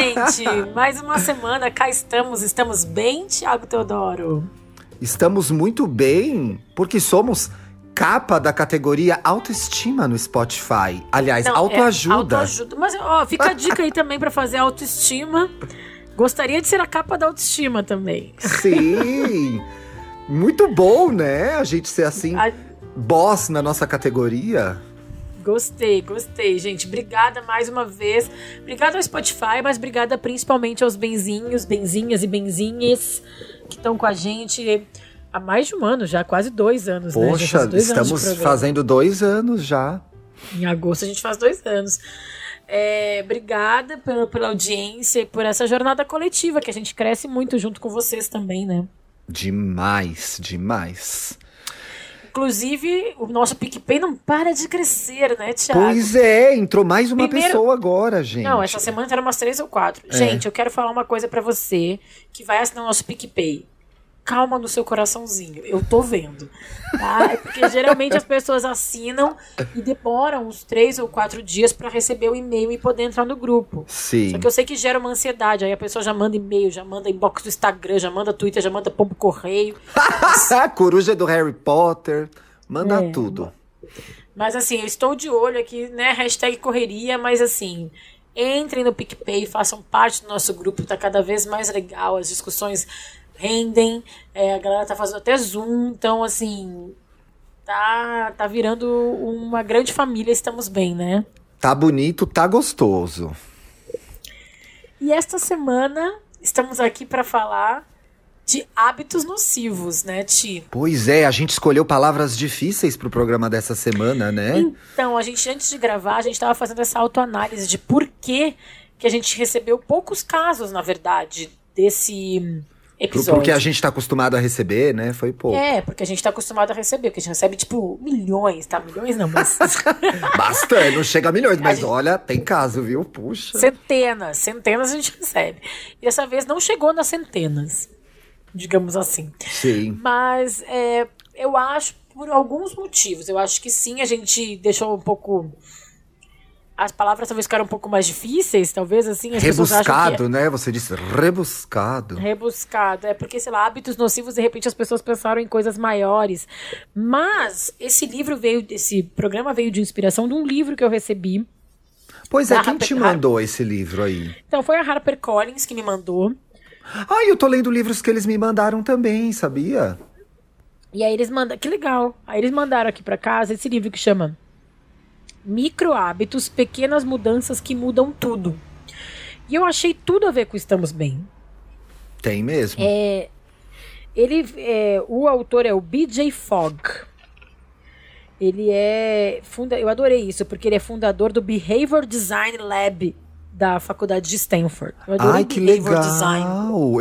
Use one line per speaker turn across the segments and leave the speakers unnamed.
Gente? Mais uma semana, cá estamos. Estamos bem, Thiago Teodoro?
Estamos muito bem, porque somos capa da categoria autoestima no Spotify. Aliás,
Não, é
autoajuda.
autoajuda. Mas, ó, fica a dica aí também pra fazer autoestima. Gostaria de ser a capa da autoestima também.
Sim. muito bom, né? A gente ser assim,
A-
boss na nossa categoria.
Gostei, gostei, gente. Obrigada mais uma vez. Obrigada ao Spotify, mas obrigada principalmente aos benzinhos, benzinhas e benzinhas que estão com a gente há mais de um ano já, quase dois anos, né?
Poxa,
faz dois anos
estamos
programa.
fazendo dois anos já.
Em agosto a gente faz dois anos. É, obrigada pela, pela audiência e por essa jornada coletiva, que a gente cresce muito junto com vocês também, né?
Demais, demais.
Inclusive, o nosso PicPay não para de crescer, né, Thiago?
Pois é, entrou mais uma
Primeiro-
pessoa agora, gente.
Não, essa semana eram umas três ou quatro.
É.
Gente, eu quero falar uma coisa pra você que vai assinar o nosso PicPay. Calma no seu coraçãozinho. Eu tô vendo. Tá? É porque geralmente as pessoas assinam e demoram uns três ou quatro dias pra receber o e-mail e poder entrar no grupo.
Sim.
Só que eu sei que gera uma ansiedade. Aí a pessoa já manda e-mail, já manda inbox do Instagram, já manda Twitter, já manda pombo correio.
Coruja do Harry Potter. Manda
É.
tudo.
Mas assim, eu estou de olho aqui, né? Hashtag correria, mas assim, entrem no PicPay, façam parte do nosso grupo, tá cada vez mais legal, as discussões rendem, é, a galera tá fazendo até Zoom, então assim, tá, tá virando uma grande família, estamos bem, né?
Tá bonito, tá gostoso.
E esta semana estamos aqui para falar de hábitos nocivos, né, Ti?
Pois é, a gente escolheu palavras difíceis pro programa dessa semana, né?
Então, a gente, antes de gravar, a gente estava fazendo essa autoanálise de por que, que a gente recebeu poucos casos, na verdade, desse episódio.
Porque a gente tá acostumado a receber, né? Foi pouco.
É, porque a gente tá acostumado a receber, porque a gente recebe, tipo, milhões, tá? Milhões não, mas
Bastante, não chega a milhões, mas
gente-
olha, tem caso, viu? Puxa.
centenas, centenas a gente recebe. E dessa vez não chegou nas centenas, digamos assim.
Sim.
Mas é, eu acho, por alguns motivos, eu acho que sim, a gente deixou um pouco. As palavras talvez ficaram um pouco mais difíceis, talvez assim. As pessoas acham que
Rebuscado, né? Você disse rebuscado.
Rebuscado. É porque, sei lá, hábitos nocivos, de repente as pessoas pensaram em coisas maiores. Mas esse livro veio, esse programa veio de inspiração de um livro que eu recebi.
Pois é, quem
Harper-
te mandou esse livro aí?
Então foi a Harper Collins que me mandou.
Ah, eu tô lendo livros que eles me mandaram também, sabia?
E aí eles mandam. Que legal! Aí eles mandaram aqui pra casa esse livro que chama Micro Hábitos, Pequenas Mudanças que Mudam Tudo. E eu achei tudo a ver com Estamos Bem.
Tem mesmo.
É, ele, é, o autor é o B.J. Fogg. Ele é. Funda, eu adorei isso, porque ele é fundador do Behavior Design Lab da faculdade de Stanford. Eu adorei
Ai, que
Behavior
legal.
Design.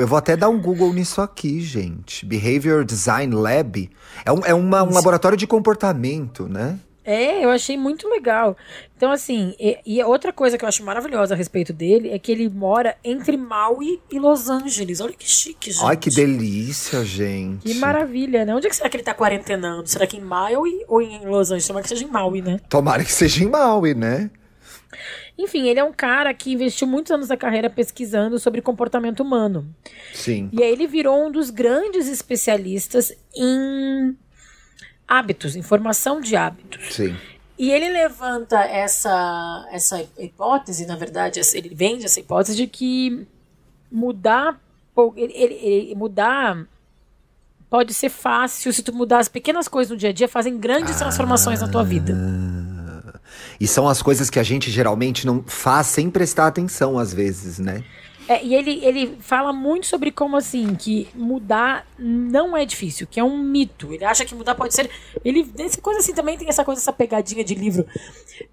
Eu vou até dar um Google nisso aqui, gente. Behavior Design Lab. É um, é uma- um laboratório de comportamento, né?
É, eu achei muito legal. Então, assim, e, e outra coisa que eu acho maravilhosa a respeito dele é que ele mora entre Maui e Los Angeles. Olha que chique, gente.
Ai, que delícia, gente.
Que maravilha, né? Onde é que será que ele tá quarentenando? Será que em Maui ou em Los Angeles? Tomara que seja em Maui, né?
Tomara que seja em Maui, né?
Enfim, ele é um cara que investiu muitos anos da carreira pesquisando sobre comportamento humano.
Sim.
E aí ele virou um dos grandes especialistas em hábitos, em formação de hábitos.
Sim.
E ele levanta essa, essa hipótese, na verdade, ele vende essa hipótese de que mudar, ele, ele- ele- mudar pode ser fácil se tu mudar as pequenas coisas no dia a dia, fazem grandes transformações na tua vida.
E são as coisas que a gente geralmente não faz sem prestar atenção, às vezes, né?
É, e ele, ele fala muito sobre como assim, que mudar não é difícil, que é um mito. Ele acha que mudar pode ser. Ele, essa coisa assim, também tem essa coisa, essa pegadinha de livro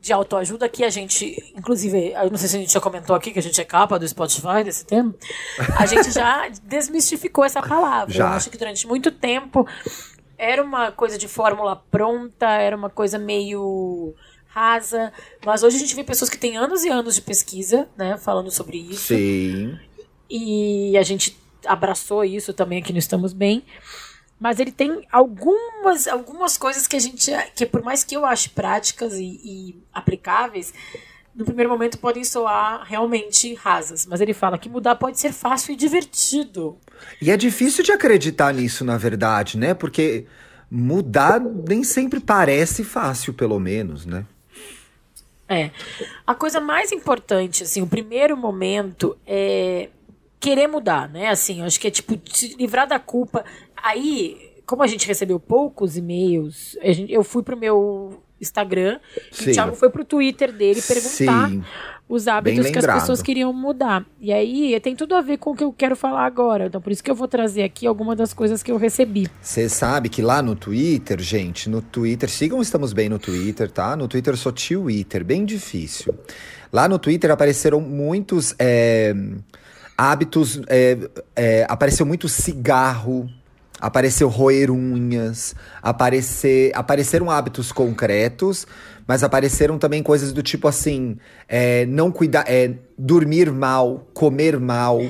de autoajuda que a gente, inclusive, eu não sei se a gente já comentou aqui que a gente é capa do Spotify desse tema. A gente já desmistificou essa palavra.
Já.
Eu acho que durante muito tempo era uma coisa de fórmula pronta, era uma coisa meio rasa. Mas hoje a gente vê pessoas que têm anos e anos de pesquisa, né, falando sobre isso.
Sim.
E a gente abraçou isso também aqui no Estamos Bem. Mas ele tem algumas, algumas coisas que a gente. que por mais que eu ache práticas e, e aplicáveis, no primeiro momento podem soar realmente rasas. Mas ele fala que mudar pode ser fácil e divertido.
E é difícil de acreditar nisso, na verdade, né? Porque mudar nem sempre parece fácil, pelo menos, né?
É. A coisa mais importante, assim, o primeiro momento é querer mudar, né? Assim, acho que é tipo se livrar da culpa. Aí, como a gente recebeu poucos e-mails, eu fui pro meu Instagram e
Sim.
o Thiago foi pro Twitter dele perguntar
Sim.
Os hábitos que as pessoas queriam mudar. E aí tem tudo a ver com o que eu quero falar agora. Então, por isso que eu vou trazer aqui algumas das coisas que eu recebi.
Você sabe que lá no Twitter, gente, no Twitter, sigam Estamos Bem no Twitter, tá? No Twitter eu sou Twitter, bem difícil. Lá no Twitter apareceram muitos é, hábitos, é, é, apareceu muito cigarro, apareceu roer unhas, aparecer, apareceram hábitos concretos, mas apareceram também coisas do tipo assim, é, não cuidar, é, dormir mal, comer mal.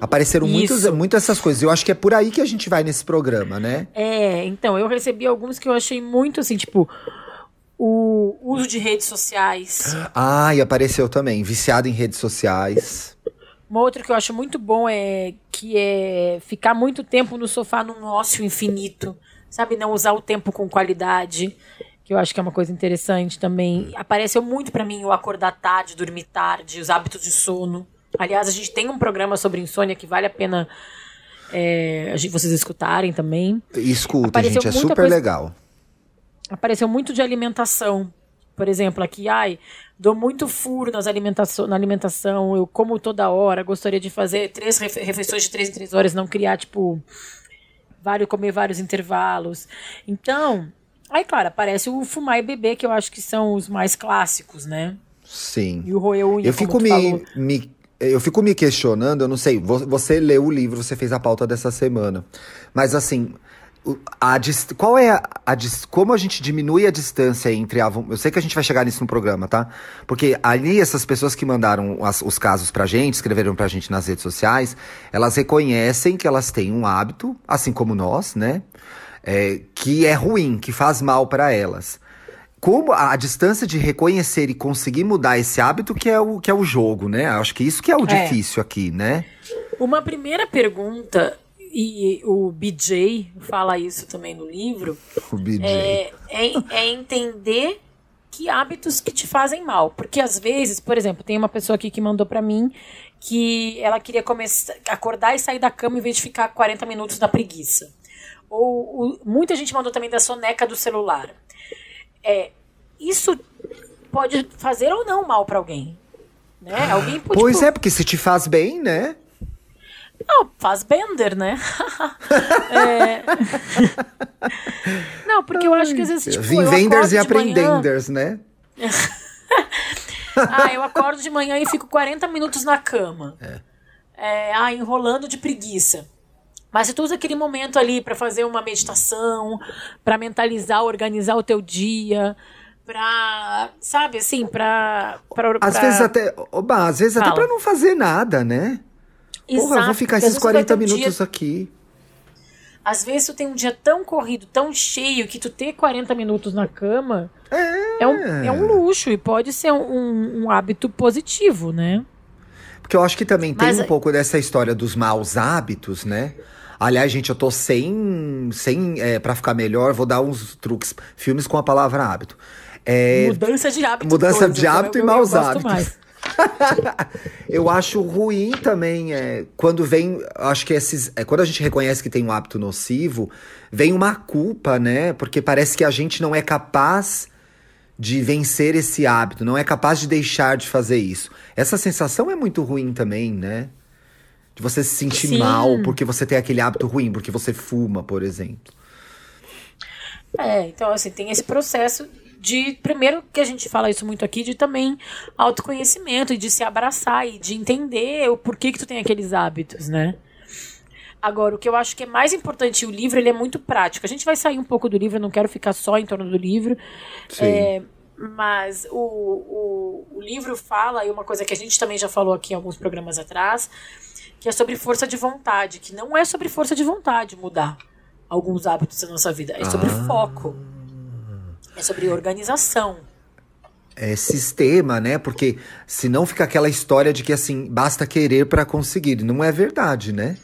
Apareceram muitos,
Isso.
muito essas coisas. Eu acho que é por aí que a gente vai nesse programa, né?
É, então, eu recebi alguns que eu achei muito assim, tipo, o uso de redes sociais.
Ah, e apareceu também, viciado em redes sociais.
Uma outra que eu acho muito bom é que é ficar muito tempo no sofá num ócio infinito, sabe? Não usar o tempo com qualidade, que eu acho que é uma coisa interessante também. Apareceu muito pra mim o acordar tarde, dormir tarde, os hábitos de sono. Aliás, a gente tem um programa sobre insônia que vale a pena é, a gente- vocês escutarem também.
Escuta,
Apareceu
gente, é super
coisa-
legal.
apareceu muito de alimentação. Por exemplo, aqui, ai, dou muito furo nas alimentação, na alimentação, eu como toda hora, gostaria de fazer três refe- refeições de três em três horas, não criar, tipo, vários, comer vários intervalos. Então, aí, claro, aparece o fumar e beber, que eu acho que são os mais clássicos, né?
Sim.
E o roer unha,
Eu fico me, me- eu fico me questionando, eu não sei, vo- você leu o livro, você fez a pauta dessa semana. Mas assim, a, qual é a, a como a gente diminui a distância entre a, eu sei que a gente vai chegar nisso no programa, tá? Porque ali essas pessoas que mandaram as- os casos pra gente, escreveram pra gente nas redes sociais, elas reconhecem que elas têm um hábito, assim como nós, né? É, que é ruim, que faz mal pra elas como a, a distância de reconhecer e conseguir mudar esse hábito que é o, que é o jogo, né? Acho que isso que é o
É.
difícil aqui, né?
Uma primeira pergunta, e o BJ fala isso também no livro,
O BJ.
é, é, é entender que hábitos que te fazem mal. Porque às vezes, por exemplo, tem uma pessoa aqui que mandou pra mim que ela queria começar, acordar e sair da cama em vez de ficar 40 minutos na preguiça. Ou muita gente mandou também da soneca do celular. É, isso pode fazer ou não mal pra alguém. Né? Alguém pode.
Pois é, porque se te faz bem, né?
Não, faz Bender, né? É. Não, porque eu acho que às vezes. Tipo, eu
Vinvenders e
de manhã-
aprendenders, né?
Ah, eu acordo de manhã e fico 40 minutos na cama. É, ah, enrolando de preguiça. Mas se tu usa aquele momento ali pra fazer uma meditação, pra mentalizar, organizar o teu dia, pra, sabe, assim, pra... pra
Às
pra-
vezes até, oba, às vezes até pra não fazer nada, né? Porra, eu vou
Exato,
ficar esses
vezes tu vai
40
ter um
minutos
dia-
aqui.
Às vezes tu tem um dia tão corrido, tão cheio, que tu ter 40 minutos na cama é, um, é um luxo e pode ser um, um- hábito positivo, né?
Porque eu acho que também tem
Mas-
um pouco dessa história dos maus hábitos, né? Aliás, gente, eu tô sem. sem é, para ficar melhor, vou dar uns truques. Filmes com a palavra hábito. É,
mudança de hábito.
mudança
coisa,
de
eu-
hábito e
eu- eu
maus
gosto
hábitos.
mais.
eu acho ruim também é, quando vem. Acho que esses. É, quando a gente reconhece que tem um hábito nocivo, vem uma culpa, né? Porque parece que a gente não é capaz de vencer esse hábito, não é capaz de deixar de fazer isso. Essa sensação é muito ruim também, né? De você se sentir
Sim.
mal porque você tem aquele hábito ruim, porque você fuma, por exemplo.
É, então assim, tem esse processo de, primeiro que a gente fala isso muito aqui, de também autoconhecimento e de se abraçar e de entender o porquê que tu tem aqueles hábitos, né? Agora, o que eu acho que é mais importante, o livro ele é muito prático. A gente vai sair um pouco do livro, eu não quero ficar só em torno do livro.
Sim.
É, mas o, o, o livro fala, e uma coisa que a gente também já falou aqui em alguns programas atrás, que é sobre força de vontade, que não é sobre força de vontade mudar alguns hábitos da nossa vida, é sobre
Ah.
foco. É sobre organização.
É sistema, né? Porque senão fica aquela história de que assim, basta querer pra conseguir. Não é verdade, né?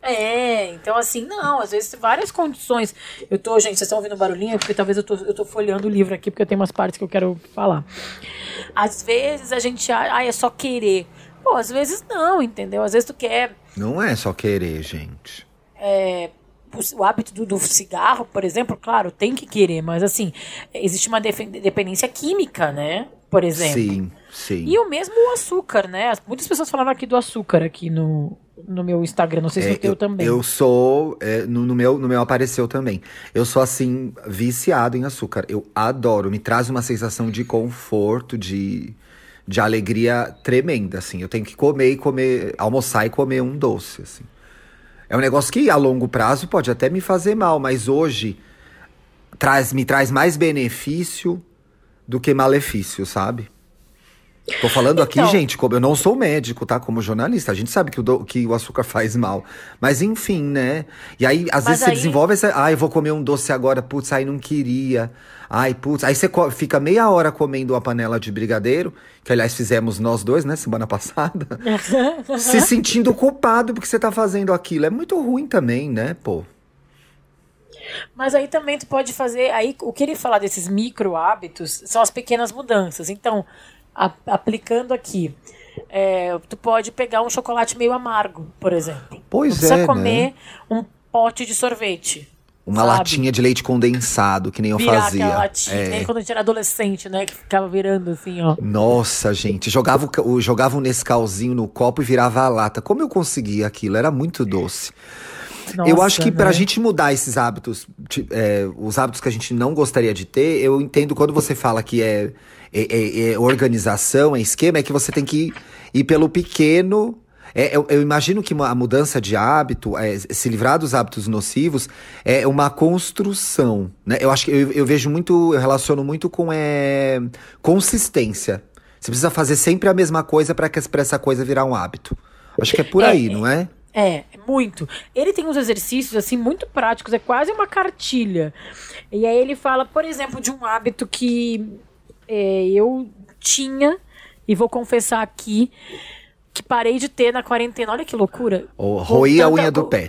É, então assim, não, às vezes várias condições. Eu tô, gente, vocês estão ouvindo barulhinho? Porque talvez eu tô, eu tô folheando o livro aqui, porque eu tenho umas partes que eu quero falar. Às vezes a gente acha, ah, é só querer. Pô, às vezes não, entendeu? Às vezes tu quer
Não é só querer, gente.
o, o hábito do, do cigarro, por exemplo, claro, tem que querer, mas assim, existe uma dependência química, né? Por exemplo.
Sim, sim.
E o mesmo o açúcar, né? As- Muitas pessoas falavam aqui do açúcar aqui no, no meu Instagram, não sei se
É,
no teu
eu,
também.
eu sou. é, no, no meu, no meu apareceu também. Eu sou assim, viciado em açúcar. Eu adoro. Me traz uma sensação de conforto, de, de alegria tremenda. Assim. Eu tenho que comer e comer, almoçar e comer um doce. Assim. É um negócio que a longo prazo pode até me fazer mal, mas hoje traz, me traz mais benefício do que malefício, sabe? Tô falando aqui,
Então.
gente, como eu não sou médico, tá? Como jornalista. A gente sabe que o, do- que o açúcar faz mal. Mas enfim, né? E aí, às
Mas
vezes, você
aí-
desenvolve essa. Ai, vou comer um doce agora, putz, aí não queria. Ai, putz. Aí você fica meia hora comendo uma panela de brigadeiro, que aliás fizemos nós dois, né, semana passada. se sentindo culpado porque você tá fazendo aquilo. É muito ruim também, né, pô?
Mas aí também tu pode fazer. Aí o que ele fala desses micro hábitos são as pequenas mudanças. Então, a- aplicando aqui, é, tu pode pegar um chocolate meio amargo, por exemplo.
Pois
Não precisa
é, né?
comer um pote de sorvete.
Uma
sabe?
latinha de leite condensado, que nem eu
Virar
fazia.
aquela latinha,
É.
nem quando a gente era adolescente, né? Que ficava virando assim, ó.
Nossa, gente, jogava o, jogava um Nescauzinho no copo e virava a lata. Como eu conseguia aquilo? Era muito doce. eu
Nossa,
acho que pra
né?
gente mudar esses hábitos, é, os hábitos que a gente não gostaria de ter, eu entendo quando você fala que é, é- é- é organização, é esquema, é que você tem que ir, ir pelo pequeno. É, eu, eu imagino que a mudança de hábito, é, se livrar dos hábitos nocivos, é uma construção. Né? Eu acho que eu, eu vejo muito, eu relaciono muito com é, consistência. Você precisa fazer sempre a mesma coisa para essa coisa virar um hábito. Acho que é por
É,
aí,
é.
não é?
É, muito. Ele tem uns exercícios, assim, muito práticos, é quase uma cartilha. E aí ele fala, por exemplo, de um hábito que é, eu tinha, e vou confessar aqui, que parei de ter na quarentena. Olha que loucura.
Ou roer a unha do pé.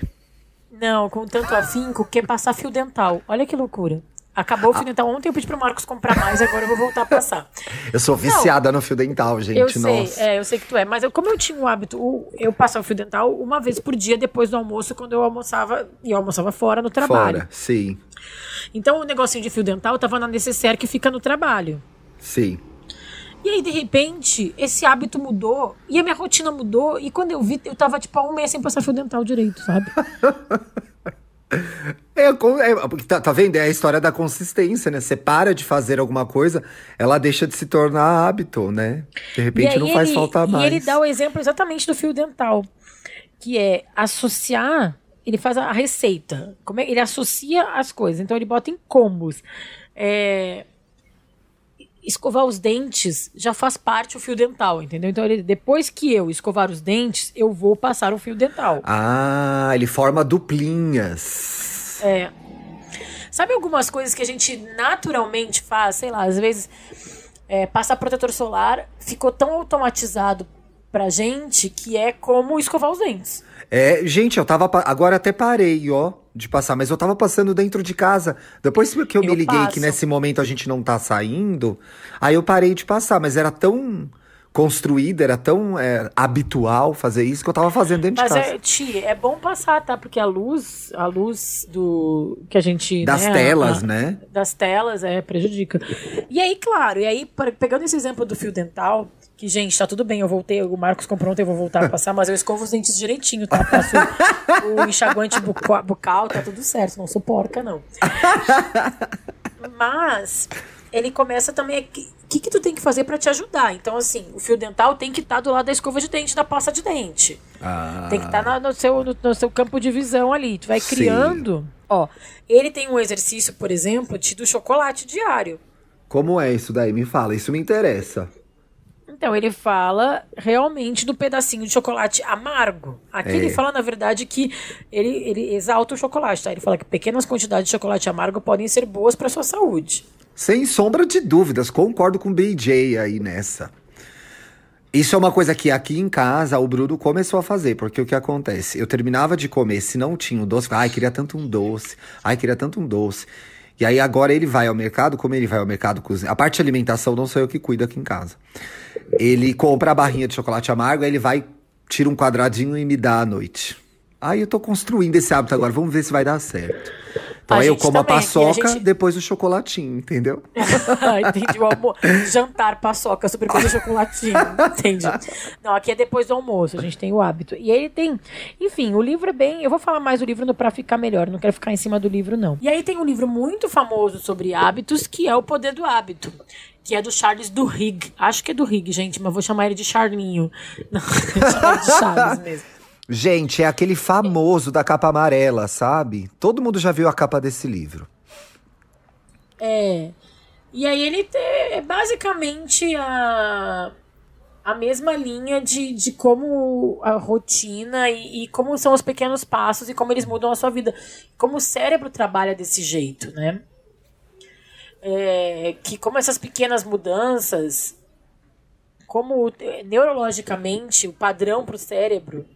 Não, com tanto afinco, que é passar fio dental. Olha que loucura. Acabou o fio dental ontem, eu pedi pro Marcos comprar mais, agora eu vou voltar a passar.
Eu sou viciada no fio dental, gente.
Eu sei,
Nossa.
é, eu sei que tu é, mas eu, como eu tinha um hábito, o- eu passava o fio dental uma vez por dia depois do almoço, quando eu almoçava, e eu almoçava fora no trabalho.
Fora, sim,
Então o negocinho de fio dental tava na necessaire que fica no trabalho.
sim.
E aí, de repente, esse hábito mudou, e a minha rotina mudou, e quando eu vi, eu tava tipo há um mês sem passar fio dental direito, sabe?
É, é, tá, tá vendo? É a história da consistência, né? Você para de fazer alguma coisa, ela deixa de se tornar hábito, né? De repente não faz
ele-
falta mais.
E ele dá o exemplo exatamente do fio dental, que é associar. Ele faz a receita. Como é, ele associa as coisas. Então ele bota em combos. É, escovar os dentes já faz parte o fio dental, entendeu? Então ele, depois que eu escovar os dentes, eu vou passar o fio dental.
Ah, ele forma duplinhas.
É. Sabe algumas coisas que a gente naturalmente faz? Sei lá, às vezes é, passar protetor solar ficou tão automatizado pra gente que é como escovar os dentes.
É, gente, eu tava. Agora até parei, ó, de passar, mas eu tava passando dentro de casa. Depois que eu me
Eu
liguei que
passo.
nesse momento a gente não tá saindo, aí eu parei de passar, mas era tão construída, era tão é, habitual fazer isso que eu tava fazendo dentro
Mas
de casa.
é, Ti, é bom passar, tá? Porque a luz, a luz do que a gente
Das
né,
telas,
a-
né?
das telas é prejudica. E aí, claro, e aí pegando esse exemplo do fio dental, Que, gente, tá tudo bem, eu voltei, o Marcos comprou ontem, eu vou voltar a passar, mas eu escovo os dentes direitinho, tá? Passo o enxaguante buco- bucal, tá tudo certo, não sou porca, não. Mas ele começa também. O que, que, que tu tem que fazer pra te ajudar? Então, assim, o fio dental tem que estar do lado da escova de dente, da pasta de dente.
Ah.
Tem que estar no, seu, no, no seu campo de visão ali. Tu vai
Sim.
criando. Ó, ele tem um exercício, por exemplo, de do chocolate diário.
Como é isso daí? Me fala, isso me interessa.
Então, ele fala realmente do pedacinho de chocolate amargo. Aqui
É.
ele fala, na verdade, que ele, ele exalta o chocolate, tá? Ele fala que pequenas quantidades de chocolate amargo podem ser boas para sua saúde.
Sem sombra de dúvidas, concordo com o BJ aí nessa. Isso é uma coisa que aqui em casa o Bruno começou a fazer, porque o que acontece? Eu terminava de comer, se não tinha o doce, ai, queria tanto um doce, ai, queria tanto um doce. E aí agora ele vai ao mercado, como ele vai ao mercado cozinhar. A parte de alimentação não sou eu que cuido aqui em casa. Ele compra a barrinha de chocolate amargo, aí ele vai, tira um quadradinho e me dá à noite. Aí eu tô construindo esse hábito agora, vamos ver se vai dar certo. Então
A
aí eu como a
também a
paçoca,
gente-
depois o chocolatinho, entendeu?
Entendi. O almo... Jantar, paçoca, sobremesa, chocolatinho. Entendi. Não, aqui é depois do almoço, a gente tem o hábito. E ele tem. Enfim, o livro é bem. Eu vou falar mais do livro pra ficar melhor, não quero ficar em cima do livro, não. E aí tem um livro muito famoso sobre hábitos, que é O Poder do Hábito. Que é do Charles Duhigg. Acho que é Duhigg, gente, mas vou chamar ele de Charlinho. Não, chamar ele de Charles mesmo.
Gente, é aquele famoso da capa amarela, sabe? Todo mundo já viu a capa desse livro.
É. E aí ele é basicamente a, a mesma linha de, de como a rotina e, e como são os pequenos passos e como eles mudam a sua vida. Como o cérebro trabalha desse jeito, né? É, que como essas pequenas mudanças, como eh, neurologicamente o padrão para o cérebro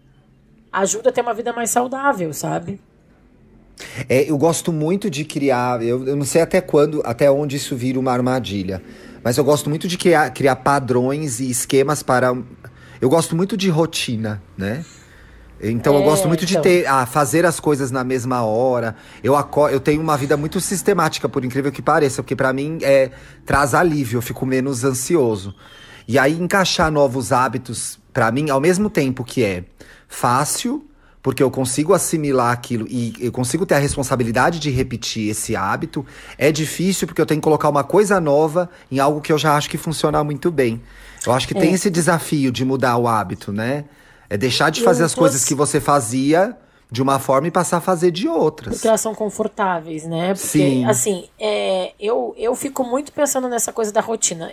ajuda a ter uma vida mais saudável, sabe?
É, eu gosto muito de criar, eu, eu não sei até quando, até onde isso vira uma armadilha, mas eu gosto muito de criar, criar padrões e esquemas para. Eu gosto muito de rotina, né? Então eu
É,
gosto muito de
então.
ter, ah, fazer as coisas na mesma hora. Eu, eu tenho uma vida muito sistemática, por incrível que pareça, porque pra mim é, traz alívio, eu fico menos ansioso. E aí encaixar novos hábitos, pra mim, ao mesmo tempo que é fácil, porque eu consigo assimilar aquilo e eu consigo ter a responsabilidade de repetir esse hábito, é difícil porque eu tenho que colocar uma coisa nova em algo que eu já acho que funciona muito bem. Eu acho que tem
É.
esse desafio de mudar o hábito, né? É deixar de
Eu
fazer as
tô
coisas que você fazia de uma forma e passar a fazer de outras.
Porque elas são confortáveis, né? Porque,
Sim.
assim, é, eu, eu fico muito pensando nessa coisa da rotina.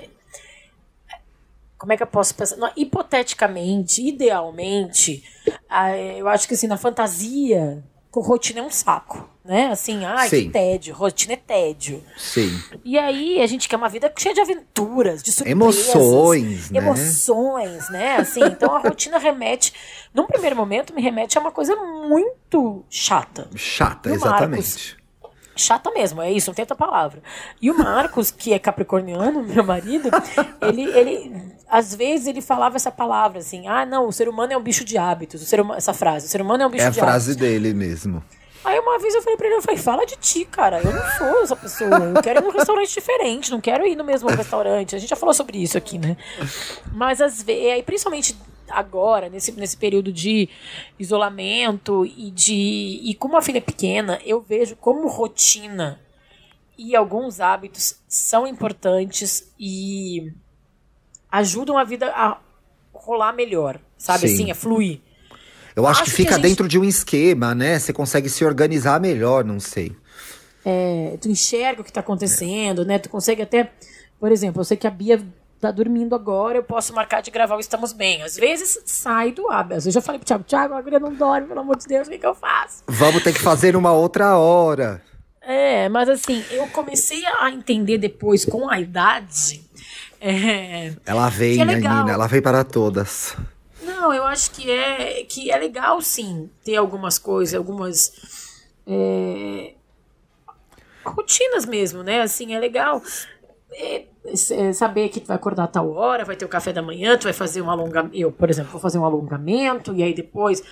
Como é que eu posso pensar? Não, hipoteticamente, idealmente, ah, eu acho que assim, na fantasia, rotina é um saco, né? Assim, ai,
Sim.
que tédio, rotina é tédio.
Sim.
E aí a gente quer uma vida cheia de aventuras, de surpresas.
Emoções, né?
Emoções, né? Assim, então a rotina remete, num primeiro momento, me remete a uma coisa muito chata.
Chata, exatamente.
Chata mesmo, é isso, não tem outra palavra. E o Marcos, que é capricorniano, meu marido, ele, ele às vezes ele falava essa palavra assim: ah, não, o ser humano é um bicho de hábitos. O ser humano, essa frase, o ser humano é um bicho
É a
de
frase
hábitos.
dele mesmo.
Aí uma vez eu falei pra ele, eu falei, fala de ti, cara. Eu não sou essa pessoa. Eu quero ir num restaurante diferente, não quero ir no mesmo restaurante. A gente já falou sobre isso aqui, né? Mas às vezes, aí, principalmente agora, nesse, nesse período de isolamento e de. E com uma filha pequena, eu vejo como rotina e alguns hábitos são importantes e ajudam a vida a rolar melhor, sabe?
Sim.
Assim, a fluir.
Eu acho,
Acho
que
que
fica
a gente-
dentro de um esquema, né? Você consegue se organizar melhor, não sei.
É, tu enxerga o que tá acontecendo, né? Tu consegue até, por exemplo, eu sei que a Bia tá dormindo agora, eu posso marcar de gravar o Estamos Bem. Às vezes sai do hábito. Eu já falei pro Thiago, Thiago, a guria não dorme, pelo amor de Deus, o que, que eu faço?
Vamos ter que fazer uma outra hora.
É, mas assim, eu comecei a entender depois, com a idade. é,
Ela vem,
Que é
né. Nina? Ela vem para todas.
Não, eu acho que é que é legal sim ter algumas coisas, algumas é, rotinas mesmo, né? Assim, é legal saber que tu vai acordar a tal hora, vai ter o café da manhã, tu vai fazer um alongamento. Eu, por exemplo, vou fazer um alongamento e aí depois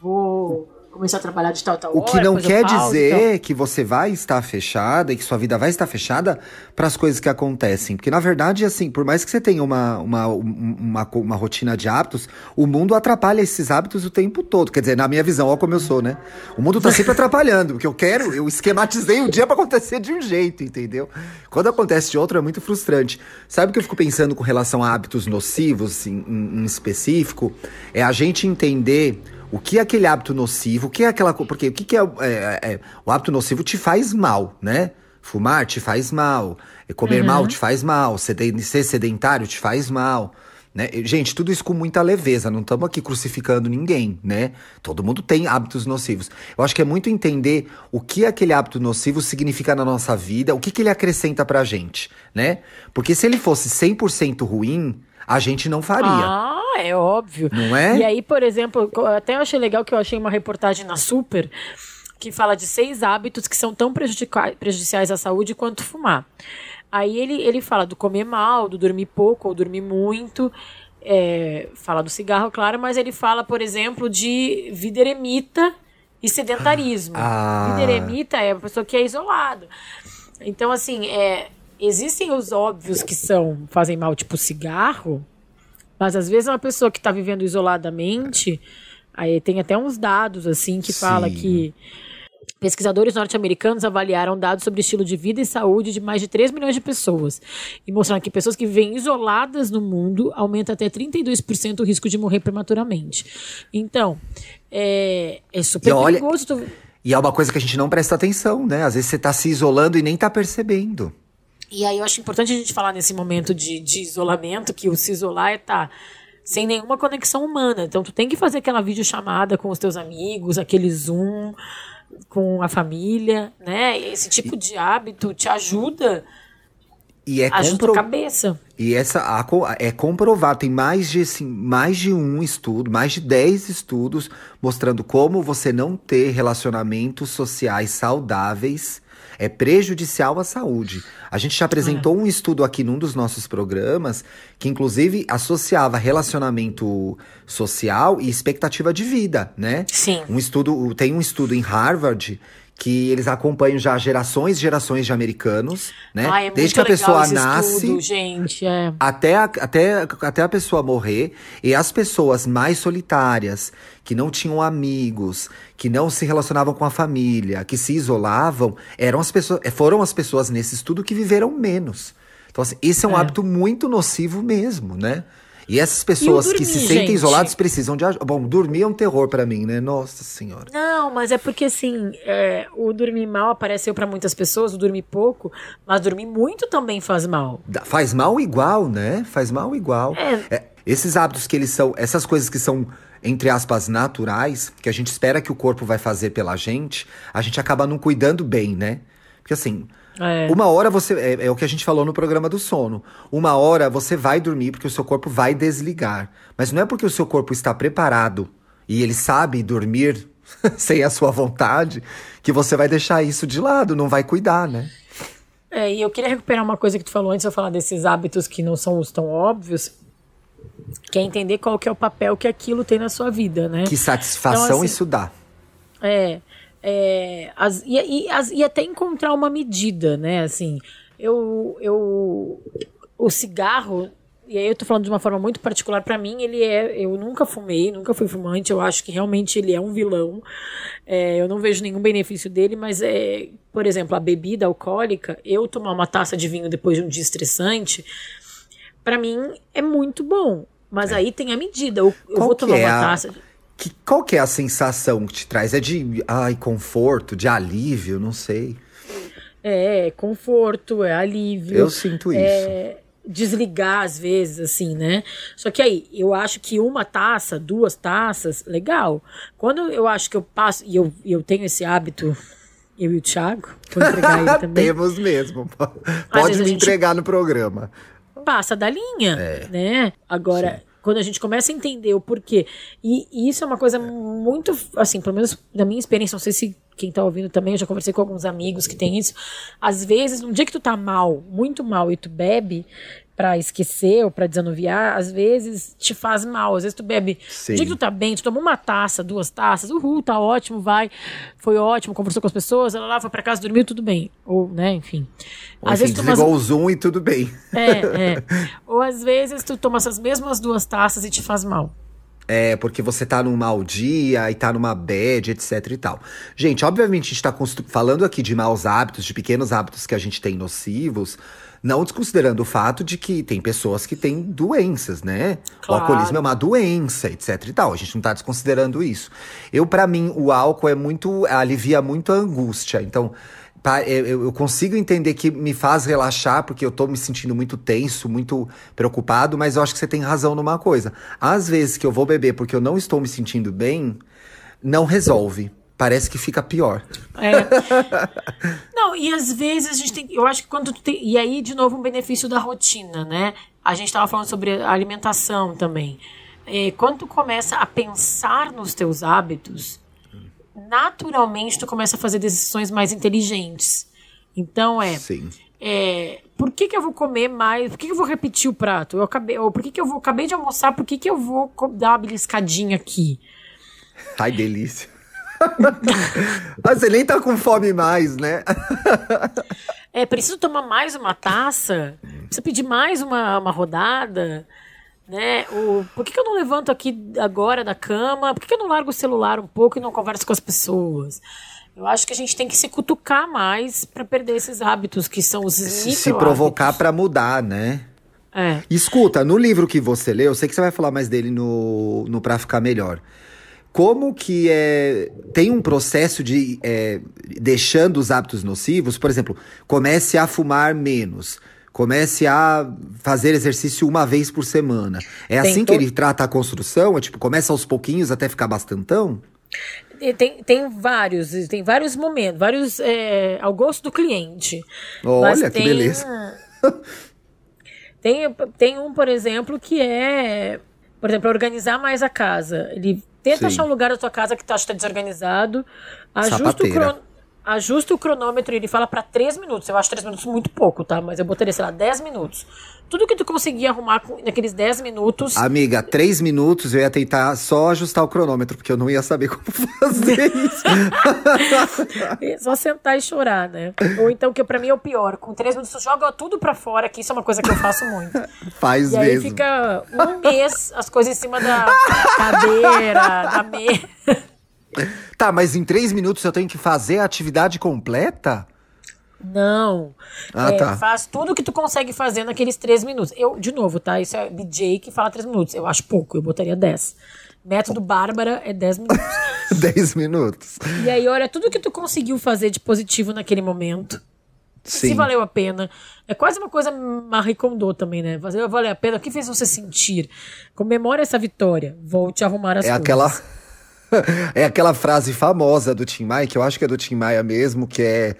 vou começar a trabalhar de tal, tal
O
hora,
que não quer
pauso,
dizer
então.
que você vai estar fechada e que sua vida vai estar fechada para as coisas que acontecem. Porque, na verdade, assim, por mais que você tenha uma, uma, uma, uma rotina de hábitos, o mundo atrapalha esses hábitos o tempo todo. Quer dizer, na minha visão, olha como eu sou, né? O mundo tá sempre atrapalhando. Porque eu quero, eu esquematizei o dia para acontecer de um jeito, entendeu? Quando acontece de outro, é muito frustrante. Sabe o que eu fico pensando com relação a hábitos nocivos, em, em específico? É a gente entender o que é aquele hábito nocivo, o que é aquela. Porque o que, que é, é- é- O hábito nocivo te faz mal, né? Fumar te faz mal, é, comer mal te faz mal, ser sedentário te faz mal. Né? Gente, tudo isso com muita leveza, não estamos aqui crucificando ninguém, né? Todo mundo tem hábitos nocivos. Eu acho que é muito entender o que aquele hábito nocivo significa na nossa vida, o que, que ele acrescenta pra gente, né? Porque se ele fosse 100% ruim, a gente não faria.
Ah, é óbvio.
Não é?
E aí, por exemplo, até eu achei legal que eu achei uma reportagem na Super que fala de seis hábitos que são tão prejudiciais à saúde quanto fumar. Aí ele, ele fala do comer mal, do dormir pouco ou dormir muito. é, fala do cigarro, claro, mas ele fala, por exemplo, de vida eremita e sedentarismo.
Ah.
Vida eremita é uma pessoa que é isolada. Então, assim, é, existem os óbvios que são fazem mal, tipo cigarro, mas às vezes uma pessoa que está vivendo isoladamente, aí tem até uns dados assim que fala
Sim.
que pesquisadores norte-americanos avaliaram dados sobre estilo de vida e saúde de mais de 3 milhões de pessoas e mostraram que pessoas que vivem isoladas no mundo aumenta até 32% o risco de morrer prematuramente. Então, é, é super
E olha-
perigoso.
E é uma coisa que a gente não presta atenção, né? Às vezes você tá se isolando e nem tá percebendo.
E aí eu acho importante a gente falar nesse momento de, de isolamento, que o se isolar é estar sem nenhuma conexão humana. Então tu tem que fazer aquela videochamada com os teus amigos, aquele Zoom com a família, né? Esse tipo de hábito te ajuda,
E é compro...
a cabeça.
E essa a é comprovado, tem mais de, assim, mais de um estudo, mais de 10 estudos mostrando como você não ter relacionamentos sociais saudáveis é prejudicial à saúde. A gente já apresentou um estudo aqui num dos nossos programas que inclusive associava relacionamento social e expectativa de vida, né?
Sim.
Um estudo, tem um estudo em Harvard que eles acompanham já gerações e gerações de americanos, né?
Ai, é
Desde que a pessoa nasce
estudo, gente. É.
até a, até, até a pessoa morrer, e as pessoas mais solitárias, que não tinham amigos, que não se relacionavam com a família, que se isolavam, eram as pessoas, eh, foram as pessoas nesse estudo que viveram menos. Então, assim, esse é um
É.
hábito muito nocivo mesmo, né? E essas pessoas que se
dormir,
sentem
gente?
isoladas precisam de ajuda. Bom, dormir é um terror pra mim, né? Nossa senhora.
Não, mas é porque assim, é, o dormir mal apareceu para muitas pessoas, o dormir pouco, mas dormir muito também faz mal.
Faz mal igual, né? Faz mal igual.
É.
É, esses hábitos que eles são, essas coisas que são, entre aspas, naturais, que a gente espera que o corpo vai fazer pela gente, a gente acaba não cuidando bem, né? Porque assim,
É.
uma hora você. É, é o que a gente falou no programa do sono. Uma hora você vai dormir porque o seu corpo vai desligar. Mas não é porque o seu corpo está preparado e ele sabe dormir sem a sua vontade que você vai deixar isso de lado, não vai cuidar, né?
É, e eu queria recuperar uma coisa que tu falou antes de eu falar desses hábitos que não são os tão óbvios, que é entender qual que é o papel que aquilo tem na sua vida, né?
Que satisfação
Então, assim,
isso dá.
É, é as, e, e, as- e até encontrar uma medida, né? Assim, eu, eu o cigarro, e aí eu tô falando de uma forma muito particular pra mim, ele é, eu nunca fumei, nunca fui fumante, eu acho que realmente ele é um vilão. É, eu não vejo nenhum benefício dele, mas é, por exemplo, a bebida alcoólica, eu tomar uma taça de vinho depois de um dia estressante, pra mim é muito bom. Mas aí tem a medida. Eu, eu vou tomar
é
uma
a-
taça.
Que, qual que é a sensação que te traz? É de ai, conforto, de alívio, não sei.
É, conforto, é alívio.
Eu sinto isso.
é, desligar às vezes, assim, né? Só que aí, eu acho que uma taça, duas taças, legal. Quando eu acho que eu passo, e eu, eu tenho esse hábito, eu e o Thiago, vou entregar ele também,
Temos mesmo. Pode me entregar no programa.
passa da linha,
É.
né? Agora, quando a gente começa a entender o porquê, e, e isso é uma coisa muito, assim, pelo menos da minha experiência, não sei se quem tá ouvindo também, eu já conversei com alguns amigos que tem isso, às vezes, num dia que tu tá mal, muito mal, e tu bebe, pra esquecer ou pra desanuviar, às vezes te faz mal. Às vezes tu bebe.
Sim.
O dia que tu tá bem, tu tomou uma taça, duas taças, uhul, tá ótimo, vai. Foi ótimo, conversou com as pessoas, ela lá foi pra casa, dormiu, tudo bem. Ou, né, enfim.
Ou,
às
enfim,
vezes
desligou o Zoom e tudo bem.
É, é. Ou às vezes tu toma essas mesmas duas taças e te faz mal.
É, porque você tá num mau dia e tá numa bad, etc e tal. Gente, obviamente a gente tá falando aqui de maus hábitos, de pequenos hábitos que a gente tem nocivos, não desconsiderando o fato de que tem pessoas que têm doenças, né?
Claro.
O alcoolismo é uma doença, etc e tal. A gente não tá desconsiderando isso. Eu, pra mim, o álcool é muito. alivia muito a angústia. Então. eu consigo entender que me faz relaxar, porque eu tô me sentindo muito tenso, muito preocupado, mas eu acho que você tem razão numa coisa. Às vezes que eu vou beber porque eu não estou me sentindo bem, não resolve. Parece que fica pior.
É. Não, e às vezes a gente tem. Eu acho que quando tu tem. E aí, de novo, um benefício da rotina, né? A gente tava falando sobre alimentação também. É, quando tu começa a pensar nos teus hábitos, naturalmente tu começa a fazer decisões mais inteligentes. Então é.
Sim.
é, por que, que eu vou comer mais? Por que, que eu vou repetir o prato? Eu acabei, ou por que, que eu vou acabei de almoçar? Por que, que eu vou dar uma beliscadinha aqui?
Ai, delícia. Mas você nem tá com fome mais, né?
É, preciso tomar mais uma taça? Preciso pedir mais uma, uma rodada? Né? O, por que, que eu não levanto aqui agora da cama? Por que, que eu não largo o celular um pouco e não converso com as pessoas? Eu acho que a gente tem que se cutucar mais para perder esses hábitos que são os
Se, provocar pra mudar, né?
É.
Escuta, no livro que você leu, eu sei que você vai falar mais dele no, no Pra Ficar Melhor. Como que é. Tem um processo de. é, deixando os hábitos nocivos, por exemplo, comece a fumar menos. Comece a fazer exercício uma vez por semana. É
Tem
assim que ele trata a construção? É tipo, começa aos pouquinhos até ficar bastantão?
Tem, tem vários, tem vários momentos, vários é, ao gosto do cliente.
Olha, que
tem-
beleza.
Tem, tem um, por exemplo, que é, por exemplo, organizar mais a casa. Ele tenta
Sim.
achar um lugar da tua casa que tu acha que tá desorganizado, ajusta o, cron, ajusta o cronômetro e ele fala pra três minutos. Eu acho três minutos muito pouco, tá? Mas eu botaria, sei lá, 10 minutos. Tudo que tu conseguir arrumar com- naqueles 10 minutos.
Amiga, três minutos eu ia tentar só ajustar o cronômetro, porque eu não ia saber como fazer isso.
É só sentar e chorar, né? Ou então, que pra mim é o pior, com três minutos tu joga tudo pra fora, que isso é uma coisa que eu faço muito.
Faz
E aí
mesmo.
fica um mês as coisas em cima da cadeira, da mesa.
Tá, mas em três minutos eu tenho que fazer a atividade completa?
Não.
Ah,
É,
tá.
Faz tudo o que tu consegue fazer naqueles três minutos. Eu, de novo, tá? Isso é DJ que fala três minutos. Eu acho pouco, eu botaria dez. Método Bárbara é dez minutos.
Dez minutos.
e aí, olha, tudo que tu conseguiu fazer de positivo naquele momento. Se
Sim.
valeu a pena. É quase uma coisa Marie Kondo também, né? Fazer valeu a pena. O que fez você sentir? Comemore essa vitória. Volte a arrumar as
É
coisas.
aquela. É aquela frase famosa do Tim Maia, que eu acho que é do Tim Maia mesmo, que é.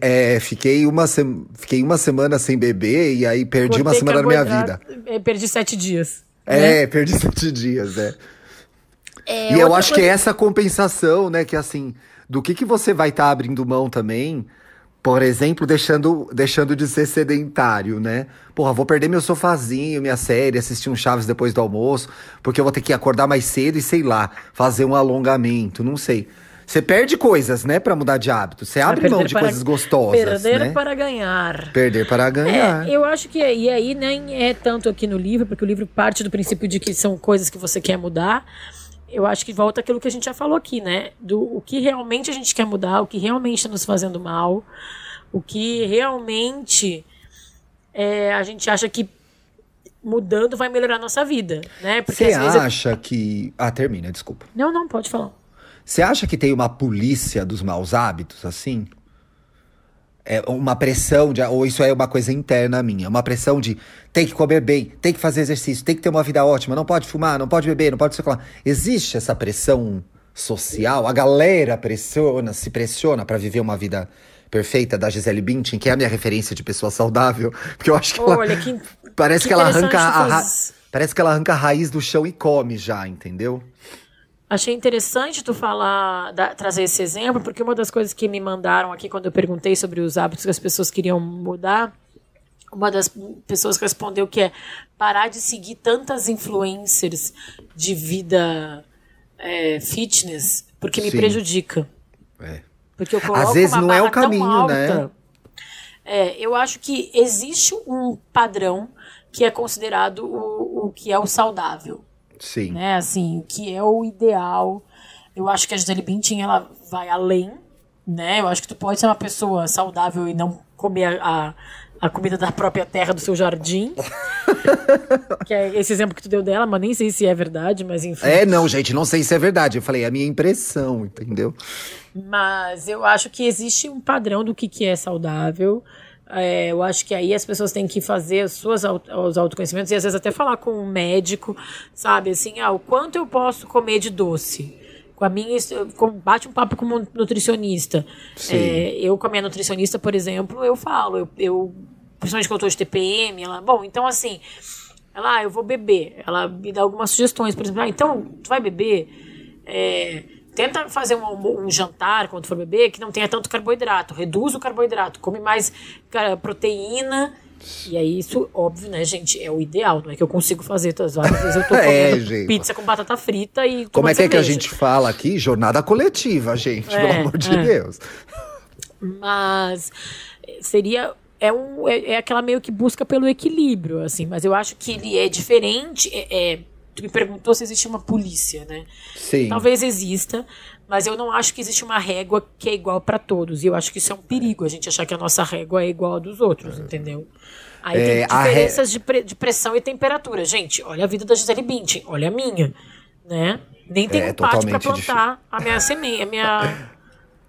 É, fiquei, uma sem- fiquei uma semana sem beber e aí perdi uma
Botei
semana da minha vida.
é, Perdi sete dias. né?
É, perdi sete dias, é.
É,
e eu acho que é
coisa-
essa compensação, né? Que assim, do que, que você vai estar abrindo mão também. Por exemplo, deixando, deixando de ser sedentário, né? Porra, vou perder meu sofazinho, minha série, assistir um Chaves depois do almoço, porque eu vou ter que acordar mais cedo e, sei lá, fazer um alongamento, não sei. Você perde coisas, né, pra mudar de hábito. Você abre
Perder
mão de
para-
coisas gostosas,
Perder
né?
para ganhar.
Perder para ganhar.
É, eu acho que e aí nem é tanto aqui no livro, porque o livro parte do princípio de que são coisas que você quer mudar. Eu acho que volta aquilo que a gente já falou aqui, né? Do o que realmente a gente quer mudar, o que realmente está nos fazendo mal, o que realmente é, a gente acha que mudando vai melhorar a nossa vida, né? Porque
Você acha que. Ah, termina, desculpa.
Não, não, pode falar.
Você acha que tem uma polícia dos maus hábitos, assim? É uma pressão de. Ou isso é uma coisa interna minha? Uma pressão de tem que comer bem, tem que fazer exercício, tem que ter uma vida ótima, não pode fumar, não pode beber, não pode lá. Existe essa pressão social? A galera pressiona, se pressiona pra viver uma vida perfeita da Gisele Bündchen, que é a minha referência de pessoa saudável, porque eu acho que ela
Olha, que-
parece
que
que, ela arranca a, ra- parece que ela arranca a raiz do chão e come já, entendeu?
Achei interessante tu falar, da- trazer esse exemplo, porque uma das coisas que me mandaram aqui quando eu perguntei sobre os hábitos que as pessoas queriam mudar, uma das pessoas respondeu que é parar de seguir tantas influencers de vida é, fitness, porque me
Sim.
prejudica.
É.
Porque eu coloco
Às vezes
uma
não é o
barra tão
caminho,
alta.
né?
É, eu acho que existe um padrão que é considerado o, o que é o saudável,
Sim.
né? Assim, o que é o ideal. Eu acho que a Gisele Bündchen, ela vai além, né? Eu acho que tu pode ser uma pessoa saudável e não comer a, a, a comida da própria terra do seu jardim. que é esse exemplo que tu deu dela, mas nem sei se é verdade, mas enfim.
É, não, gente, não sei se é verdade. Eu falei, é a minha impressão, entendeu?
Mas eu acho que existe um padrão do que, que é saudável. É, eu acho que aí as pessoas têm que fazer suas au- os autoconhecimentos e às vezes até falar com um médico, sabe? Assim, ah, o quanto eu posso comer de doce? Com a minha, com- bate um papo com um nutricionista. É, eu, com a minha nutricionista, por exemplo, eu falo, eu, eu principalmente quando eu tô de TPM, ela, bom, então assim, ela, ah, eu vou beber. Ela me dá algumas sugestões, por exemplo, ah, então, tu vai beber? É, tenta fazer um, um jantar quando for beber que não tenha tanto carboidrato. Reduz o carboidrato, come mais proteína. E aí, isso, óbvio, né, gente, é o ideal. Não é que eu consigo fazer todas várias vezes. Eu tô
É,
comendo
gente.
pizza com batata frita e
Como é que é que a gente fala aqui? Jornada coletiva, gente,
É,
pelo amor de
é.
Deus.
Mas seria. É, um, é, é aquela meio que busca pelo equilíbrio, assim. Mas eu acho que ele é diferente. É, é- tu me perguntou se existe uma polícia, né?
Sim.
Talvez exista, mas eu não acho que existe uma régua que é igual para todos. E eu acho que isso é um perigo, a gente achar que a nossa régua é igual a dos outros, entendeu? Aí
É,
tem diferenças de, pre- de pressão e temperatura. Gente, olha a vida da Gisele Bündchen, olha a minha, né? Nem tem
É
um pátio para plantar a minha semente, a minha...